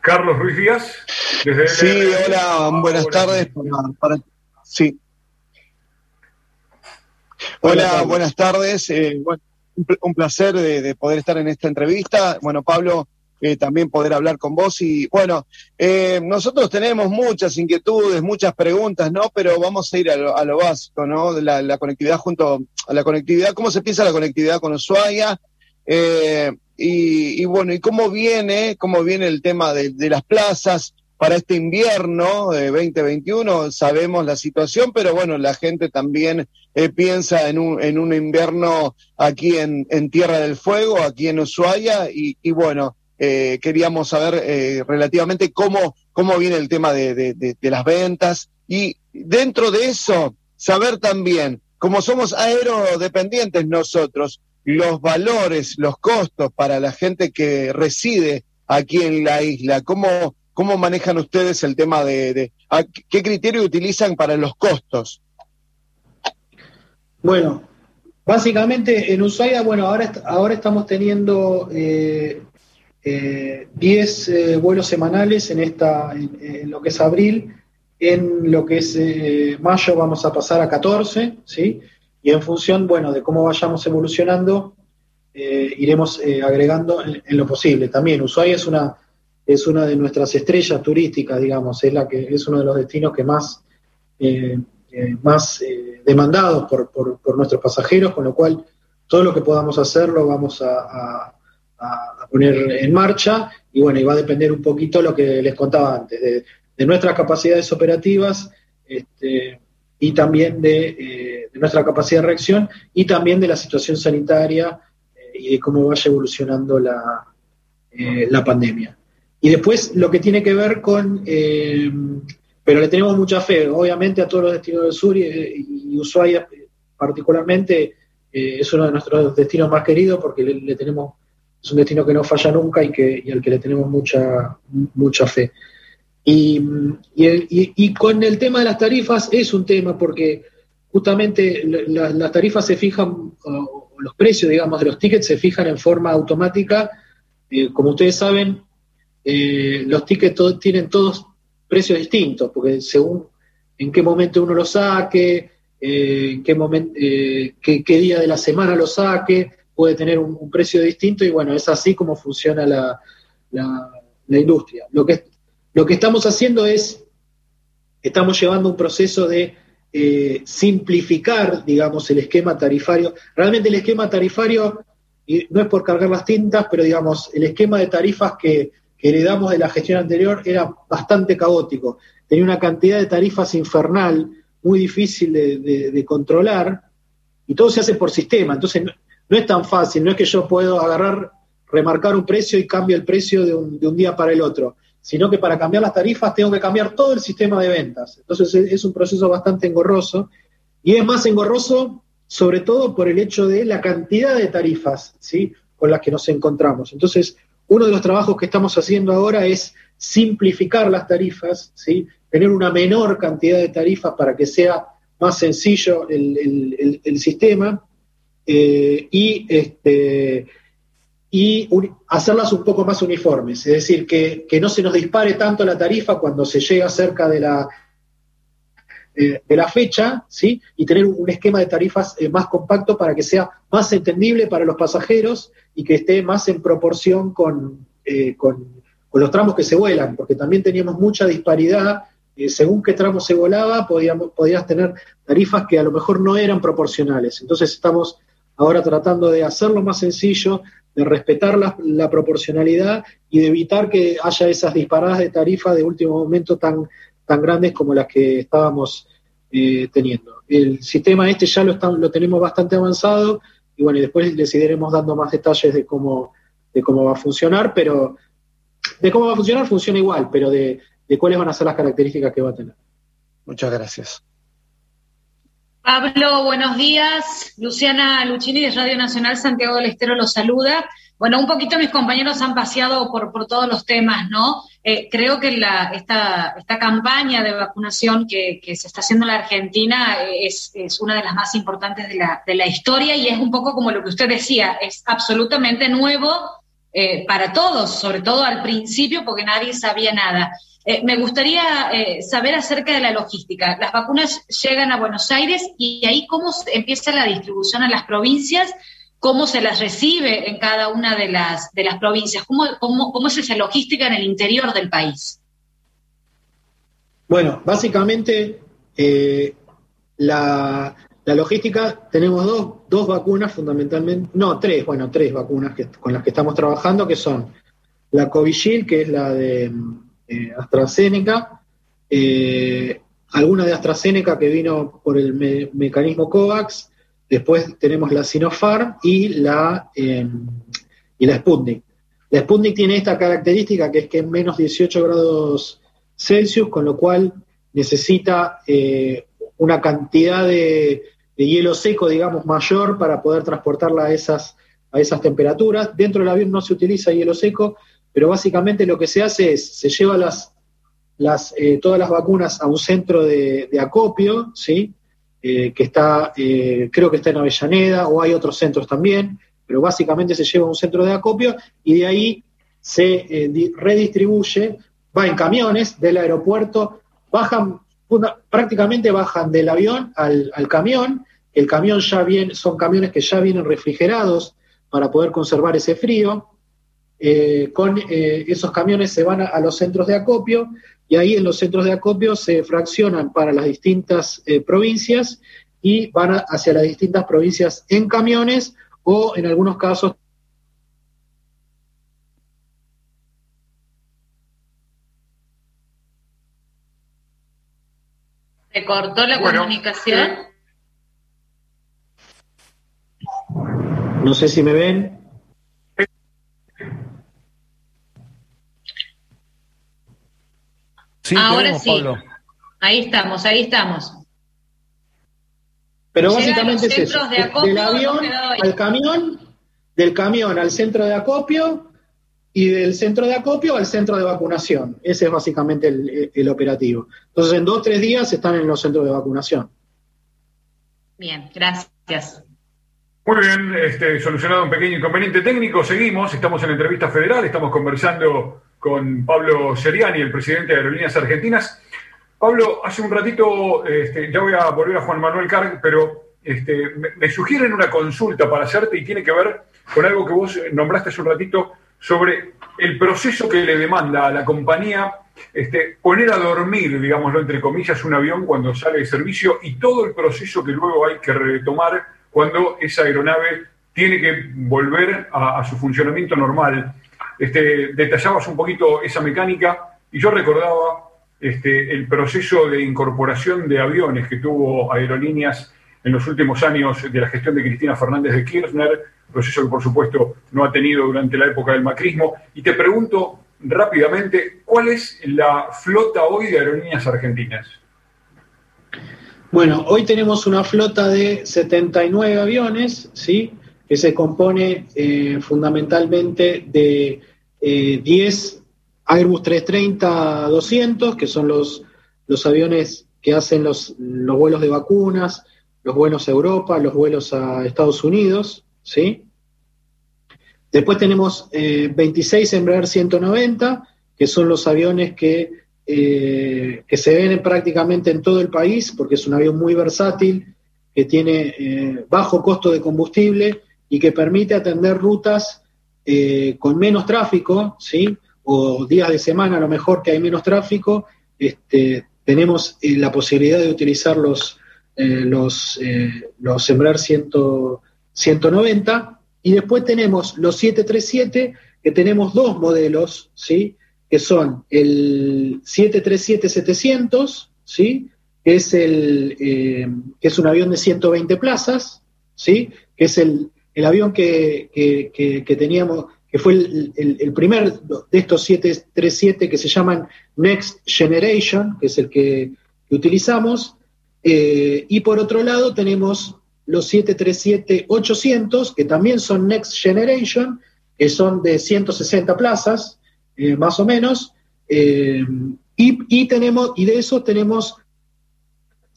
Carlos Ruiz Díaz, desde Sí, hola, buenas tardes. sí. Hola, buenas tardes. Eh, un, placer de poder estar en esta entrevista. Bueno, Pablo, eh, también poder hablar con vos. Y bueno, eh, nosotros tenemos muchas inquietudes, muchas preguntas, ¿no? Pero vamos a ir a lo, básico, ¿no? La, la, conectividad junto a la conectividad, ¿cómo se piensa la conectividad con Ushuaia? Eh, y, y, bueno, ¿y cómo viene, cómo viene el tema de, las plazas? para este invierno de 2021. Sabemos la situación, pero bueno, la gente también eh, piensa en un, en un invierno aquí en, en Tierra del Fuego, aquí en Ushuaia, y, bueno, eh, queríamos saber eh, relativamente cómo, cómo viene el tema de, de, las ventas y dentro de eso, saber también, como somos aerodependientes nosotros, los valores, los costos para la gente que reside aquí en la isla, cómo, cómo manejan ustedes el tema de, qué criterio utilizan para los costos. Bueno, básicamente en Ushuaia, bueno, ahora, ahora estamos teniendo 10 eh, eh, eh, vuelos semanales en, esta, en, lo que es abril, en lo que es mayo vamos a pasar a 14, ¿sí? Y en función, bueno, de cómo vayamos evolucionando, iremos agregando en, lo posible. También Ushuaia es una, es una de nuestras estrellas turísticas, digamos, es, la que, es uno de los destinos que más eh, más eh, demandados por, por, nuestros pasajeros, con lo cual todo lo que podamos hacer lo vamos a, poner en marcha y bueno, y va a depender un poquito lo que les contaba antes, de, nuestras capacidades operativas este, y también eh, de, nuestra capacidad de reacción y también de la situación sanitaria y de cómo vaya evolucionando la, la pandemia. Y después lo que tiene que ver con pero le tenemos mucha fe, obviamente, a todos los destinos del sur y, Ushuaia particularmente eh, es uno de nuestros destinos más queridos porque le, tenemos, es un destino que no falla nunca y, que, al que le tenemos mucha, mucha fe. Y, y, con el tema de las tarifas es un tema porque justamente las tarifas se fijan, o los precios, digamos, de los tickets se fijan en forma automática. Eh, como ustedes saben, eh, los tickets tienen todos precios distintos, porque según en qué momento uno lo saque, eh, qué, momento, eh, qué, día de la semana lo saque, puede tener un, precio distinto y bueno, es así como funciona la, la, industria. Lo que, lo que estamos haciendo es, estamos llevando un proceso de eh, simplificar, digamos, el esquema tarifario. Realmente el esquema tarifario, y no es por cargar las tintas, pero digamos, el esquema de tarifas que, que heredamos de la gestión anterior era bastante caótico. Tenía una cantidad de tarifas infernal, muy difícil de, controlar, y todo se hace por sistema. Entonces, no, es tan fácil, no es que yo puedo agarrar, remarcar un precio y cambio el precio de un, día para el otro, sino que para cambiar las tarifas tengo que cambiar todo el sistema de ventas. Entonces, es un proceso bastante engorroso, y es más engorroso sobre todo por el hecho de la cantidad de tarifas ¿sí? con las que nos encontramos. Entonces, uno de los trabajos que estamos haciendo ahora es simplificar las tarifas, ¿sí? tener una menor cantidad de tarifas para que sea más sencillo el, sistema eh, y, este, y hacerlas un poco más uniformes, es decir, que, no se nos dispare tanto la tarifa cuando se llega cerca de la, de la fecha, ¿sí? y tener un esquema de tarifas eh, más compacto para que sea más entendible para los pasajeros y que esté más en proporción eh, con, los tramos que se vuelan, porque también teníamos mucha disparidad. Según qué tramo se volaba, podíamos, podías tener tarifas que a lo mejor no eran proporcionales. Entonces estamos ahora tratando de hacerlo más sencillo, de respetar la, proporcionalidad y de evitar que haya esas disparadas de tarifa de último momento tan, tan grandes como las que estábamos eh, teniendo. El sistema este ya lo, lo tenemos bastante avanzado y bueno, y después les dando más detalles de cómo, de cómo va a funcionar, pero de cómo va a funcionar funciona igual, pero de, cuáles van a ser las características que va a tener. Muchas gracias. Pablo, buenos días. Luciana Luchini de Radio Nacional Santiago del Estero los saluda. Bueno, un poquito mis compañeros han paseado por, todos los temas, ¿no? Eh, creo que esta, campaña de vacunación que, se está haciendo en la Argentina es, es, una de las más importantes de la, de la historia y es un poco como lo que usted decía, es absolutamente nuevo eh, para todos, sobre todo al principio, porque nadie sabía nada. Eh, me gustaría saber acerca de la logística. Las vacunas llegan a Buenos Aires y ahí cómo empieza la distribución a las provincias cómo se las recibe en cada una de las, de las provincias, ¿Cómo, cómo, es esa logística en el interior del país. Bueno, básicamente eh, la, logística, tenemos dos, dos, vacunas fundamentalmente, no, tres, bueno, tres vacunas que, con las que estamos trabajando, que son la Covishield, que es la de eh, AstraZeneca, eh, alguna de AstraZeneca que vino por el mecanismo COVAX, después tenemos la Sinopharm y la, y la Sputnik. La Sputnik tiene esta característica que es que es menos 18 grados Celsius, con lo cual necesita una cantidad de, de hielo seco, digamos, mayor para poder transportarla a esas, a esas temperaturas. Dentro del avión no se utiliza hielo seco, pero básicamente lo que se hace es, se lleva eh, todas las vacunas a un centro de, acopio, ¿sí? Eh, que está, eh, creo que está en Avellaneda, o hay otros centros también, pero básicamente se lleva a un centro de acopio y de ahí se redistribuye, va en camiones del aeropuerto, bajan prácticamente bajan del avión al, camión, el camión ya viene, son camiones que ya vienen refrigerados para poder conservar ese frío. Eh, con eh, esos camiones se van a, los centros de acopio y ahí en los centros de acopio se fraccionan para las distintas eh, provincias y van hacia las distintas provincias en camiones o en algunos casos ¿Se cortó la comunicación? No sé si me ven. Sí, Ahora sí. Ahí estamos, ahí estamos. Pero básicamente es eso. del avión al camión, del camión al centro de acopio y del centro de acopio al centro de vacunación. Ese es básicamente el, operativo. Entonces, en dos o tres días están en los centros de vacunación. Bien, gracias. Muy bien, este, solucionado un pequeño inconveniente técnico, seguimos, estamos en la entrevista federal, estamos conversando con Pablo Seriani, el presidente de Aerolíneas Argentinas. Pablo, hace un ratito, este, ya voy a volver a Juan Manuel Carg, pero este, me, sugieren una consulta para hacerte y tiene que ver con algo que vos nombraste hace un ratito sobre el proceso que le demanda a la compañía este, poner a dormir, digámoslo entre comillas, un avión cuando sale de servicio y todo el proceso que luego hay que retomar cuando esa aeronave tiene que volver a, su funcionamiento normal. Este, detallabas un poquito esa mecánica y yo recordaba este, el proceso de incorporación de aviones que tuvo aerolíneas en los últimos años de la gestión de Cristina Fernández de Kirchner, proceso que por supuesto no ha tenido durante la época del macrismo. Y te pregunto rápidamente, ¿cuál es la flota hoy de aerolíneas argentinas? Bueno, hoy tenemos una flota de 79 aviones, ¿sí? Que se compone eh, fundamentalmente de 10 eh, Airbus 330-200, que son los, los aviones que hacen los, los vuelos de vacunas, los vuelos a Europa, los vuelos a Estados Unidos, ¿sí? Después tenemos 26 eh, Embraer 190, que son los aviones que, eh, que se ven prácticamente en todo el país, porque es un avión muy versátil, que tiene bajo costo de combustible y que permite atender rutas con menos tráfico, ¿sí? o días de semana a lo mejor que hay menos tráfico, este, tenemos la posibilidad de utilizar los, los, los Embraer 190 190, y después tenemos los 737, que tenemos dos modelos, ¿sí? que son el 737-700, ¿sí? que, es eh, que es un avión de 120 plazas, ¿sí? que es el, avión que, teníamos, que fue el, primer de estos 737 que se llaman Next Generation, que es el que, utilizamos, eh, y por otro lado tenemos los 737-800, que también son Next Generation, que son de 160 plazas, eh, más o menos, eh, y, tenemos, y de esos tenemos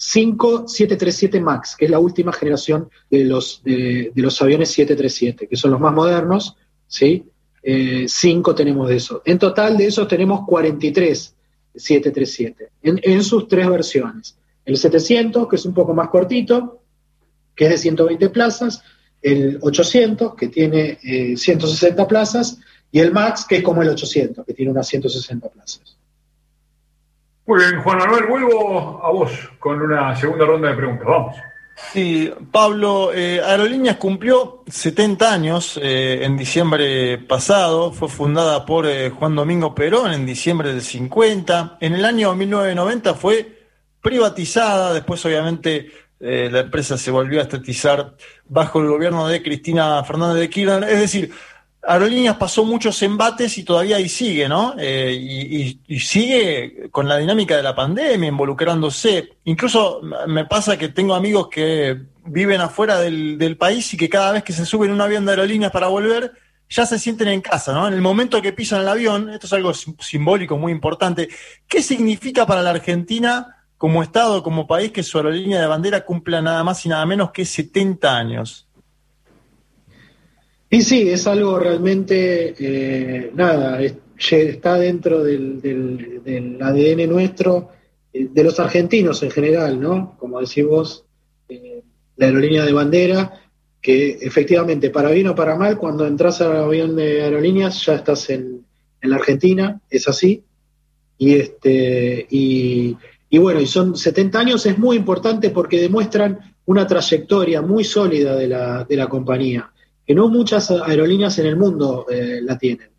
5 737 MAX, que es la última generación de los, de, los aviones 737, que son los más modernos, ¿sí? 5 eh, tenemos de esos. En total de esos tenemos 43 737, en, en sus tres versiones. El 700, que es un poco más cortito, que es de 120 plazas, el 800, que tiene 160 eh, plazas, y el MAX, que es como el 800, que tiene unas 160 plazas. Muy bien, Juan Manuel, vuelvo a vos con una segunda ronda de preguntas. Vamos. Sí, Pablo, eh, Aerolíneas cumplió 70 años eh, en diciembre pasado, fue fundada por eh, Juan Domingo Perón en diciembre del 50, en el año 1990 fue privatizada, después obviamente la empresa se volvió a estatizar bajo el gobierno de Cristina Fernández de Kirchner, es decir, Aerolíneas pasó muchos embates y todavía ahí sigue, ¿no? Eh, y, sigue con la dinámica de la pandemia, involucrándose. Incluso me pasa que tengo amigos que viven afuera del, país y que cada vez que se suben un avión de aerolíneas para volver, ya se sienten en casa, ¿no? En el momento que pisan el avión, esto es algo simbólico muy importante. ¿Qué significa para la Argentina como Estado, como país, que su aerolínea de bandera cumpla nada más y nada menos que 70 años? Y sí, es algo realmente, eh, nada, está dentro del, ADN nuestro, eh, de los argentinos en general, ¿no? Como decís vos, eh, la aerolínea de bandera, que efectivamente, para bien o para mal, cuando entras al avión de aerolíneas ya estás en, la Argentina, es así. Y, este, y, y bueno, y son 70 años, es muy importante porque demuestran una trayectoria muy sólida de la, de la compañía que no muchas aerolíneas en el mundo eh, la tienen.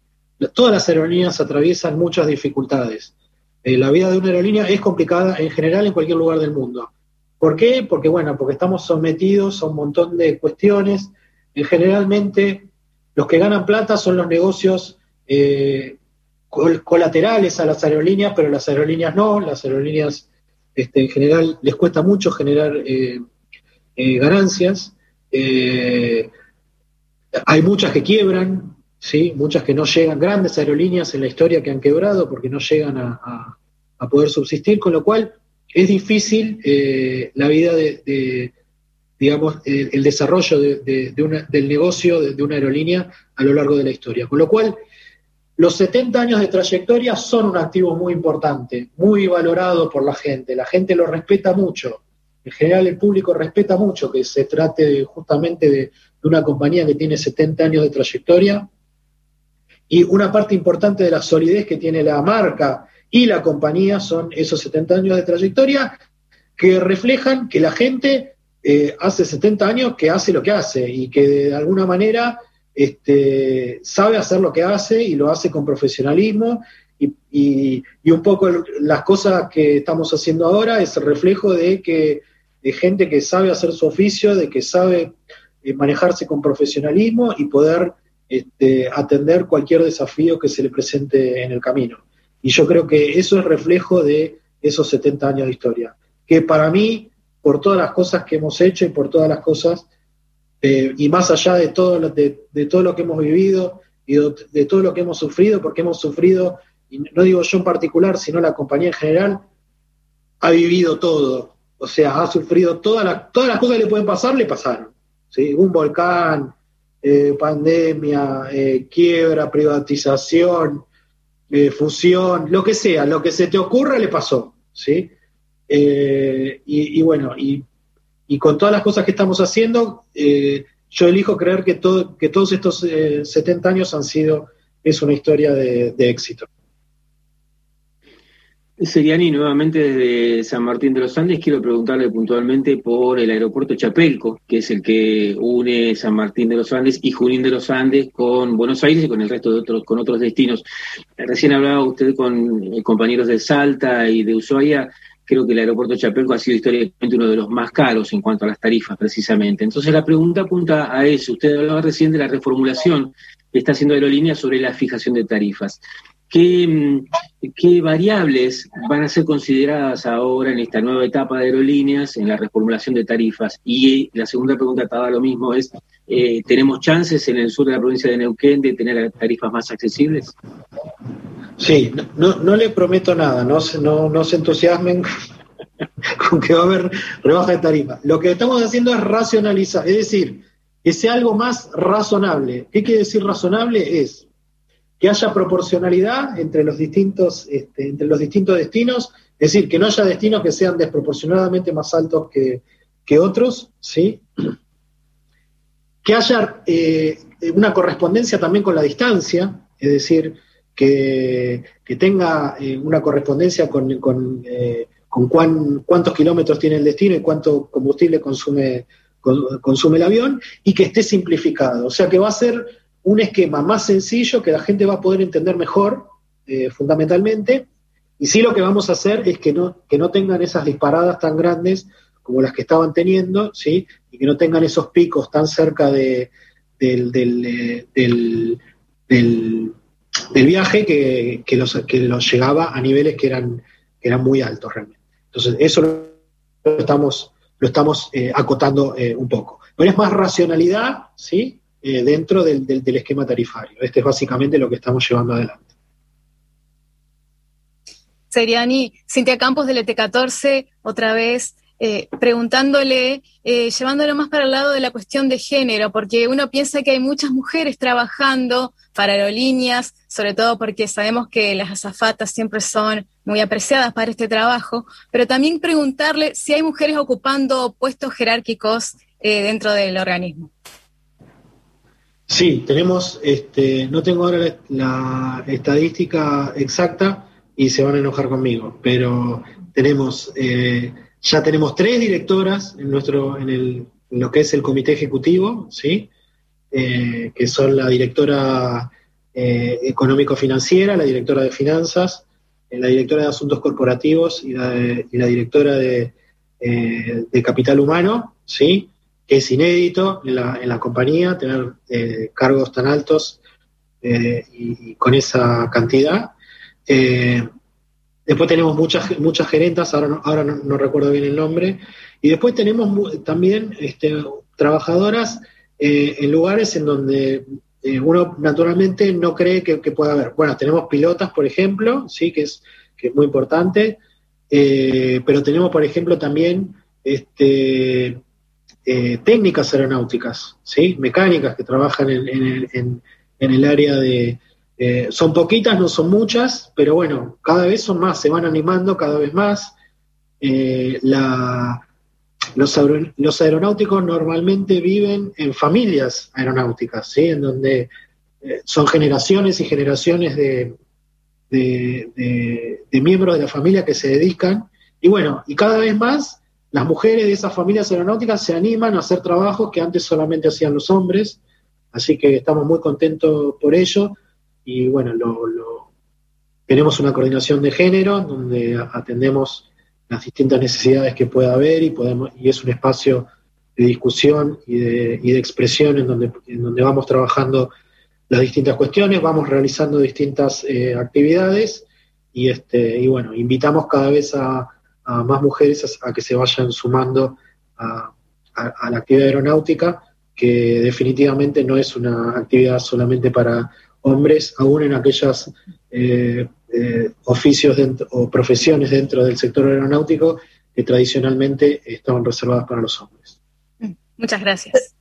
Todas las aerolíneas atraviesan muchas dificultades. Eh, la vida de una aerolínea es complicada en general en cualquier lugar del mundo. ¿Por qué? Porque, bueno, porque estamos sometidos a un montón de cuestiones. Eh, generalmente los que ganan plata son los negocios colaterales a las aerolíneas, pero las aerolíneas no. Las aerolíneas este, en general les cuesta mucho generar ganancias. Hay muchas que quiebran, ¿sí? muchas que no llegan, grandes aerolíneas en la historia que han quebrado porque no llegan a, poder subsistir, con lo cual es difícil eh, la vida de, digamos, el, desarrollo del negocio de, una aerolínea a lo largo de la historia. Con lo cual, los 70 años de trayectoria son un activo muy importante, muy valorado por la gente. La gente lo respeta mucho. En general, el público respeta mucho que se trate justamente de, de una compañía que tiene 70 años de trayectoria. Y una parte importante de la solidez que tiene la marca y la compañía son esos 70 años de trayectoria que reflejan que la gente eh, hace 70 años que hace lo que hace y que de alguna manera este, sabe hacer lo que hace y lo hace con profesionalismo y, un poco las cosas que estamos haciendo ahora es el reflejo de que de gente que sabe hacer su oficio, de que sabe eh, manejarse con profesionalismo y poder este, atender cualquier desafío que se le presente en el camino. Y yo creo que eso es reflejo de esos 70 años de historia, que para mí, por todas las cosas que hemos hecho y por todas las cosas, eh, y más allá de todo, lo, de, todo lo que hemos vivido y de, todo lo que hemos sufrido, porque hemos sufrido, y no digo yo en particular, sino la compañía en general, ha vivido todo. O sea, ha sufrido todas las, todas las cosas que le pueden pasar, le pasaron. Un volcán, eh, pandemia, eh, quiebra, privatización, eh, fusión, lo que sea, lo que se te ocurra le pasó, ¿sí? Y, bueno, y, con todas las cosas que estamos haciendo, yo elijo creer que, todo, que todos estos 70 años han sido, es una historia de éxito. Seriani, nuevamente desde San Martín de los Andes, quiero preguntarle puntualmente por el aeropuerto Chapelco, que es el que une San Martín de los Andes y Junín de los Andes con Buenos Aires y con el resto de otros, con otros destinos. Recién hablaba usted con eh, compañeros de Salta y de Ushuaia, creo que el aeropuerto Chapelco ha sido históricamente uno de los más caros en cuanto a las tarifas, precisamente. Entonces la pregunta apunta a eso. Usted hablaba recién de la reformulación que está haciendo Aerolínea sobre la fijación de tarifas. ¿Qué, ¿Qué, variables van a ser consideradas ahora en esta nueva etapa de aerolíneas en la reformulación de tarifas? Y la segunda pregunta para lo mismo es, eh, ¿tenemos chances en el sur de la provincia de Neuquén de tener tarifas más accesibles? Sí, no, no le prometo nada, no, no, no se entusiasmen con que va a haber rebaja de tarifa. Lo que estamos haciendo es racionalizar, es decir, que sea algo más razonable. ¿Qué quiere decir razonable? Es que haya proporcionalidad entre los distintos, este, entre los distintos destinos, es decir, que no haya destinos que sean desproporcionadamente más altos que, otros, ¿sí? Que haya eh, una correspondencia también con la distancia, es decir, que, tenga eh, una correspondencia con, eh, con cuántos kilómetros tiene el destino y cuánto combustible consume, consume el avión, y que esté simplificado. O sea que va a ser un esquema más sencillo que la gente va a poder entender mejor, eh, fundamentalmente, y sí lo que vamos a hacer es que no, que no tengan esas disparadas tan grandes como las que estaban teniendo, ¿sí? y que no tengan esos picos tan cerca de, del, del, eh, del, viaje que, que, los, que los llegaba a niveles que eran, que eran muy altos realmente. Entonces, eso lo estamos, lo estamos eh, acotando un poco. Pero es más racionalidad, ¿sí? Eh, dentro del, esquema tarifario. Este es básicamente lo que estamos llevando adelante. Seriani, Cintia Campos del ET14, otra vez eh, preguntándole, eh, llevándolo más para el lado de la cuestión de género, porque uno piensa que hay muchas mujeres trabajando para aerolíneas, sobre todo porque sabemos que las azafatas siempre son muy apreciadas para este trabajo, pero también preguntarle si hay mujeres ocupando puestos jerárquicos dentro del organismo. Sí, tenemos, este, no tengo ahora la, estadística exacta y se van a enojar conmigo, pero tenemos ya tenemos tres directoras en, nuestro, en, el, lo que es el comité ejecutivo, ¿sí? Eh, que son la directora eh, económico-financiera, la directora de finanzas, eh, la directora de asuntos corporativos y la, y la directora de, de, capital humano, ¿sí? Que es inédito en la, en la compañía tener cargos tan altos y, y, con esa cantidad. Después tenemos muchas, muchas gerentas, ahora, no, ahora no, recuerdo bien el nombre. Y después tenemos también este, trabajadoras eh, en lugares en donde eh, uno naturalmente no cree que, pueda haber. Bueno, tenemos pilotas, por ejemplo, sí, que es, que es muy importante. Eh, pero tenemos, por ejemplo, también este, técnicas aeronáuticas, ¿sí? mecánicas que trabajan en, el área de, eh, son poquitas, no son muchas, pero bueno, cada vez son más, se van animando cada vez más. Eh, los, aeronáuticos normalmente viven en familias aeronáuticas, ¿sí? en donde eh, son generaciones y generaciones de, miembros de la familia que se dedican. Y bueno, y cada vez más las mujeres de esas familias aeronáuticas se animan a hacer trabajos que antes solamente hacían los hombres, así que estamos muy contentos por ello. Y bueno, lo, tenemos una coordinación de género donde atendemos las distintas necesidades que pueda haber y podemos y es un espacio de discusión y de, y de expresión en donde, en donde vamos trabajando las distintas cuestiones, vamos realizando distintas eh, actividades y este y bueno, invitamos cada vez a, más mujeres a, que se vayan sumando a, a, la actividad aeronáutica, que definitivamente no es una actividad solamente para hombres, aún en aquellos eh, eh, oficios o profesiones dentro del sector aeronáutico que tradicionalmente estaban reservadas para los hombres. Muchas gracias.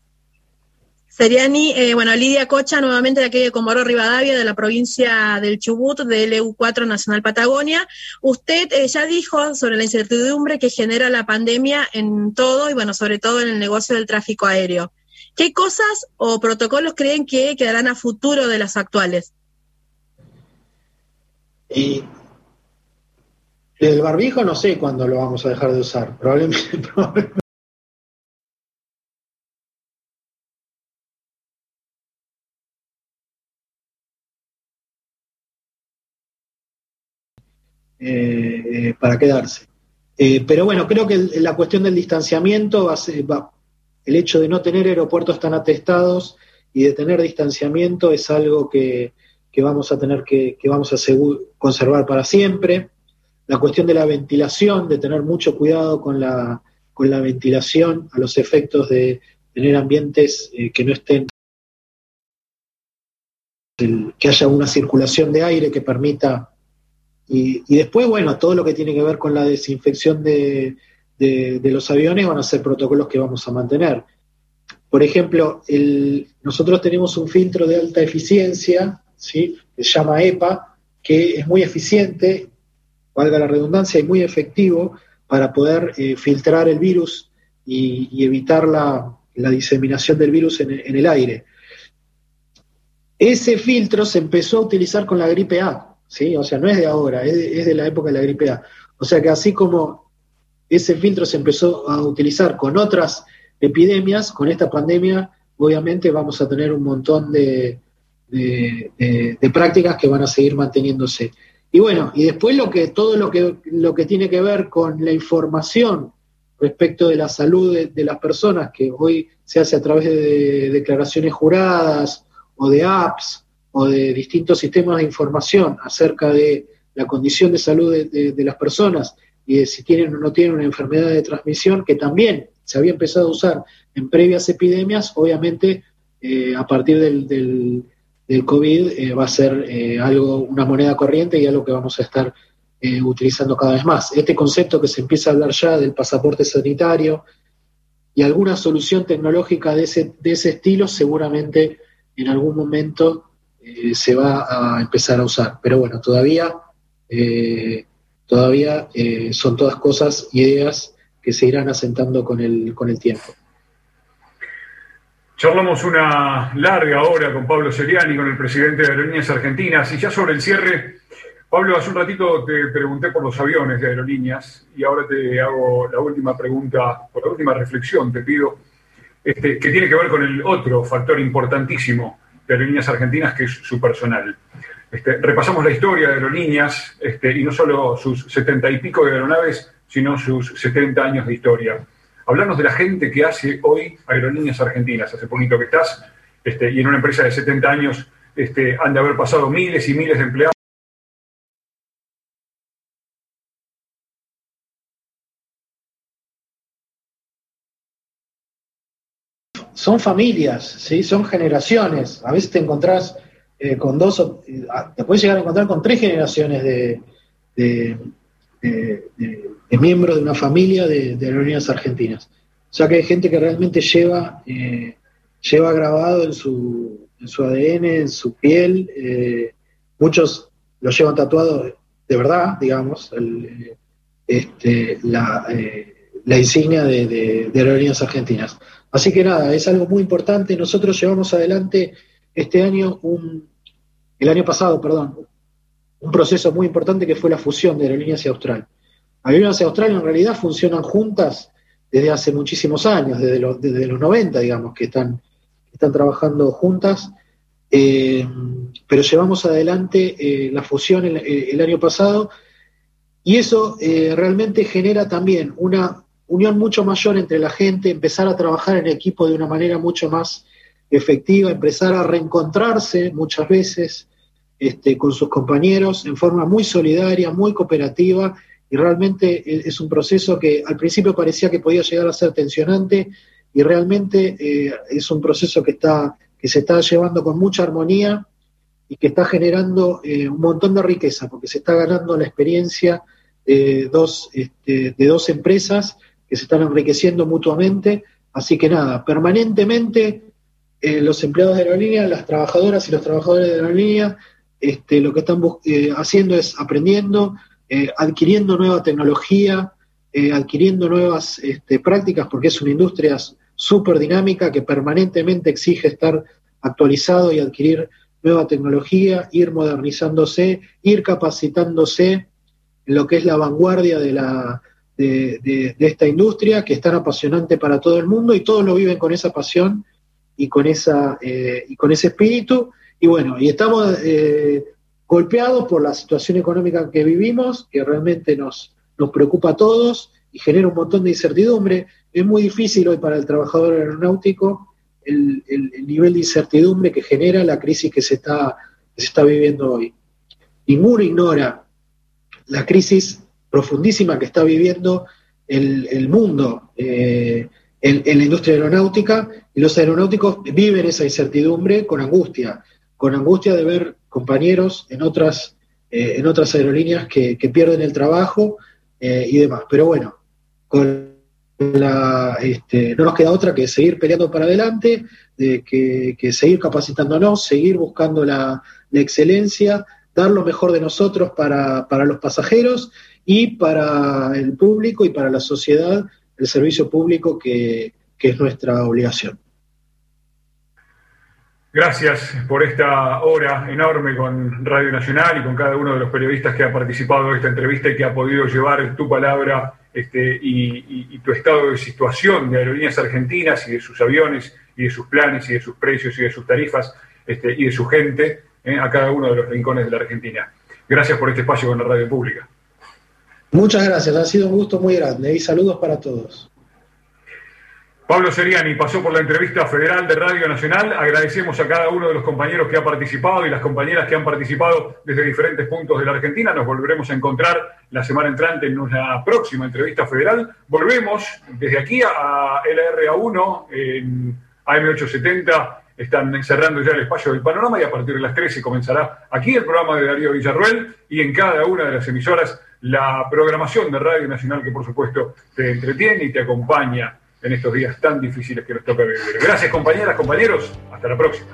Seriani, eh, bueno, Lidia Cocha, nuevamente de aquí de Comoro Rivadavia, de la provincia del Chubut, del EU4 Nacional Patagonia. Usted ya dijo sobre la incertidumbre que genera la pandemia en todo y, bueno, sobre todo en el negocio del tráfico aéreo. ¿Qué cosas o protocolos creen que quedarán a futuro de las actuales? Y el barbijo no sé cuándo lo vamos a dejar de usar, probablemente, eh, eh, para quedarse. Eh, pero bueno, creo que la cuestión del distanciamiento va a, ser, va, el hecho de no tener aeropuertos tan atestados y de tener distanciamiento es algo que, vamos a tener que, que vamos a conservar para siempre. La cuestión de la ventilación, de tener mucho cuidado con la, con la ventilación a los efectos de tener ambientes eh, que no estén, que haya una circulación de aire que permita. Y, después, bueno, todo lo que tiene que ver con la desinfección de, de, los aviones van a ser protocolos que vamos a mantener. Por ejemplo, nosotros tenemos un filtro de alta eficiencia, ¿sí? que se llama EPA, que es muy eficiente, valga la redundancia, y muy efectivo para poder eh, filtrar el virus y, evitar la, diseminación del virus en, el aire. Ese filtro se empezó a utilizar con la gripe A, ¿sí? o sea, no es de ahora, es de la época de la gripe A. O sea que así como ese filtro se empezó a utilizar con otras epidemias, con esta pandemia, obviamente vamos a tener un montón de, prácticas que van a seguir manteniéndose. Y bueno, y después lo que, todo lo que, lo que tiene que ver con la información respecto de la salud de, las personas, que hoy se hace a través de declaraciones juradas o de apps o de distintos sistemas de información acerca de la condición de salud de, las personas y de si tienen o no tienen una enfermedad de transmisión, que también se había empezado a usar en previas epidemias, obviamente eh, a partir del, del, COVID eh, va a ser eh, algo, una moneda corriente y algo que vamos a estar utilizando cada vez más. Este concepto que se empieza a hablar ya del pasaporte sanitario y alguna solución tecnológica de ese, de ese estilo seguramente en algún momento se va a empezar a usar. Pero bueno, todavía, todavía son todas cosas, ideas que se irán asentando con el, con el tiempo. Charlamos una larga hora con Pablo Seriani, con el presidente de Aerolíneas Argentinas, y ya sobre el cierre, Pablo, hace un ratito te pregunté por los aviones de Aerolíneas y ahora te hago la última pregunta, por la última reflexión te pido, este, que tiene que ver con el otro factor importantísimo de Aerolíneas Argentinas, que es su personal. Este, repasamos la historia de Aerolíneas este, y no solo sus setenta y pico de aeronaves, sino sus 70 años de historia. Hablarnos de la gente que hace hoy Aerolíneas Argentinas. Hace poquito que estás, este, y en una empresa de 70 años han de haber pasado miles y miles de empleados. Son familias, ¿sí? son generaciones. A veces te encontrás eh, con dos, te puedes llegar a encontrar con tres generaciones de, miembros de una familia de, aerolíneas argentinas. O sea que hay gente que realmente lleva, eh, lleva grabado en su, en su ADN, en su piel, eh, muchos lo llevan tatuado de verdad, digamos, este, la, insignia de, aerolíneas argentinas. Así que nada, es algo muy importante. Nosotros llevamos adelante este año, un, el año pasado, perdón, un proceso muy importante que fue la fusión de aerolíneas y Austral. Aerolíneas y Australia en realidad funcionan juntas desde hace muchísimos años, desde los, desde los 90, digamos, que están, están trabajando juntas. Eh, pero llevamos adelante eh, la fusión el, año pasado y eso eh, realmente genera también una unión mucho mayor entre la gente, empezar a trabajar en equipo de una manera mucho más efectiva, empezar a reencontrarse muchas veces este, con sus compañeros en forma muy solidaria, muy cooperativa y realmente e, es un proceso que al principio parecía que podía llegar a ser tensionante y realmente eh, es un proceso que, está, que se está llevando con mucha armonía y que está generando eh, un montón de riqueza, porque se está ganando la experiencia de dos, este, de dos empresas que se están enriqueciendo mutuamente. Así que nada, permanentemente eh, los empleados de aerolínea, las trabajadoras y los trabajadores de aerolínea, este, lo que están haciendo es aprendiendo, eh, adquiriendo nueva tecnología, eh, adquiriendo nuevas este, prácticas, porque es una industria súper dinámica que permanentemente exige estar actualizado y adquirir nueva tecnología, ir modernizándose, ir capacitándose en lo que es la vanguardia de, la, de, esta industria, que es tan apasionante para todo el mundo y todos lo viven con esa pasión y con, esa, eh, y con ese espíritu. Y bueno, y estamos golpeados por la situación económica que vivimos, que realmente nos, nos preocupa a todos y genera un montón de incertidumbre. Es muy difícil hoy para el trabajador aeronáutico el, nivel de incertidumbre que genera la crisis que se está, se está viviendo hoy. Ninguno ignora la crisis profundísima que está viviendo el, mundo eh, en, la industria aeronáutica y los aeronáuticos viven esa incertidumbre con angustia, con angustia de ver compañeros en otras, eh, en otras aerolíneas que, pierden el trabajo eh, y demás. Pero bueno, la, este, no nos queda otra que seguir peleando para adelante, de que, seguir capacitándonos, seguir buscando la, excelencia, dar lo mejor de nosotros para, los pasajeros y para el público y para la sociedad, el servicio público que es nuestra obligación. Gracias por esta hora enorme con Radio Nacional y con cada uno de los periodistas que ha participado en esta entrevista y que ha podido llevar tu palabra este, y, tu estado de situación de Aerolíneas Argentinas y de sus aviones y de sus planes y de sus precios y de sus tarifas este, y de su gente eh, a cada uno de los rincones de la Argentina. Gracias por este espacio con la radio pública. Muchas gracias, ha sido un gusto muy grande y saludos para todos. Pablo Seriani pasó por la entrevista federal de Radio Nacional. Agradecemos a cada uno de los compañeros que ha participado y las compañeras que han participado desde diferentes puntos de la Argentina. Nos volveremos a encontrar la semana entrante en una próxima entrevista federal. Volvemos desde aquí a LRA1 en AM870. Están cerrando ya el espacio del panorama y a partir de las 13 comenzará aquí el programa de Darío Villarruel y en cada una de las emisoras la programación de Radio Nacional que por supuesto te entretiene y te acompaña en estos días tan difíciles que nos toca vivir. Gracias compañeras, compañeros. Hasta la próxima.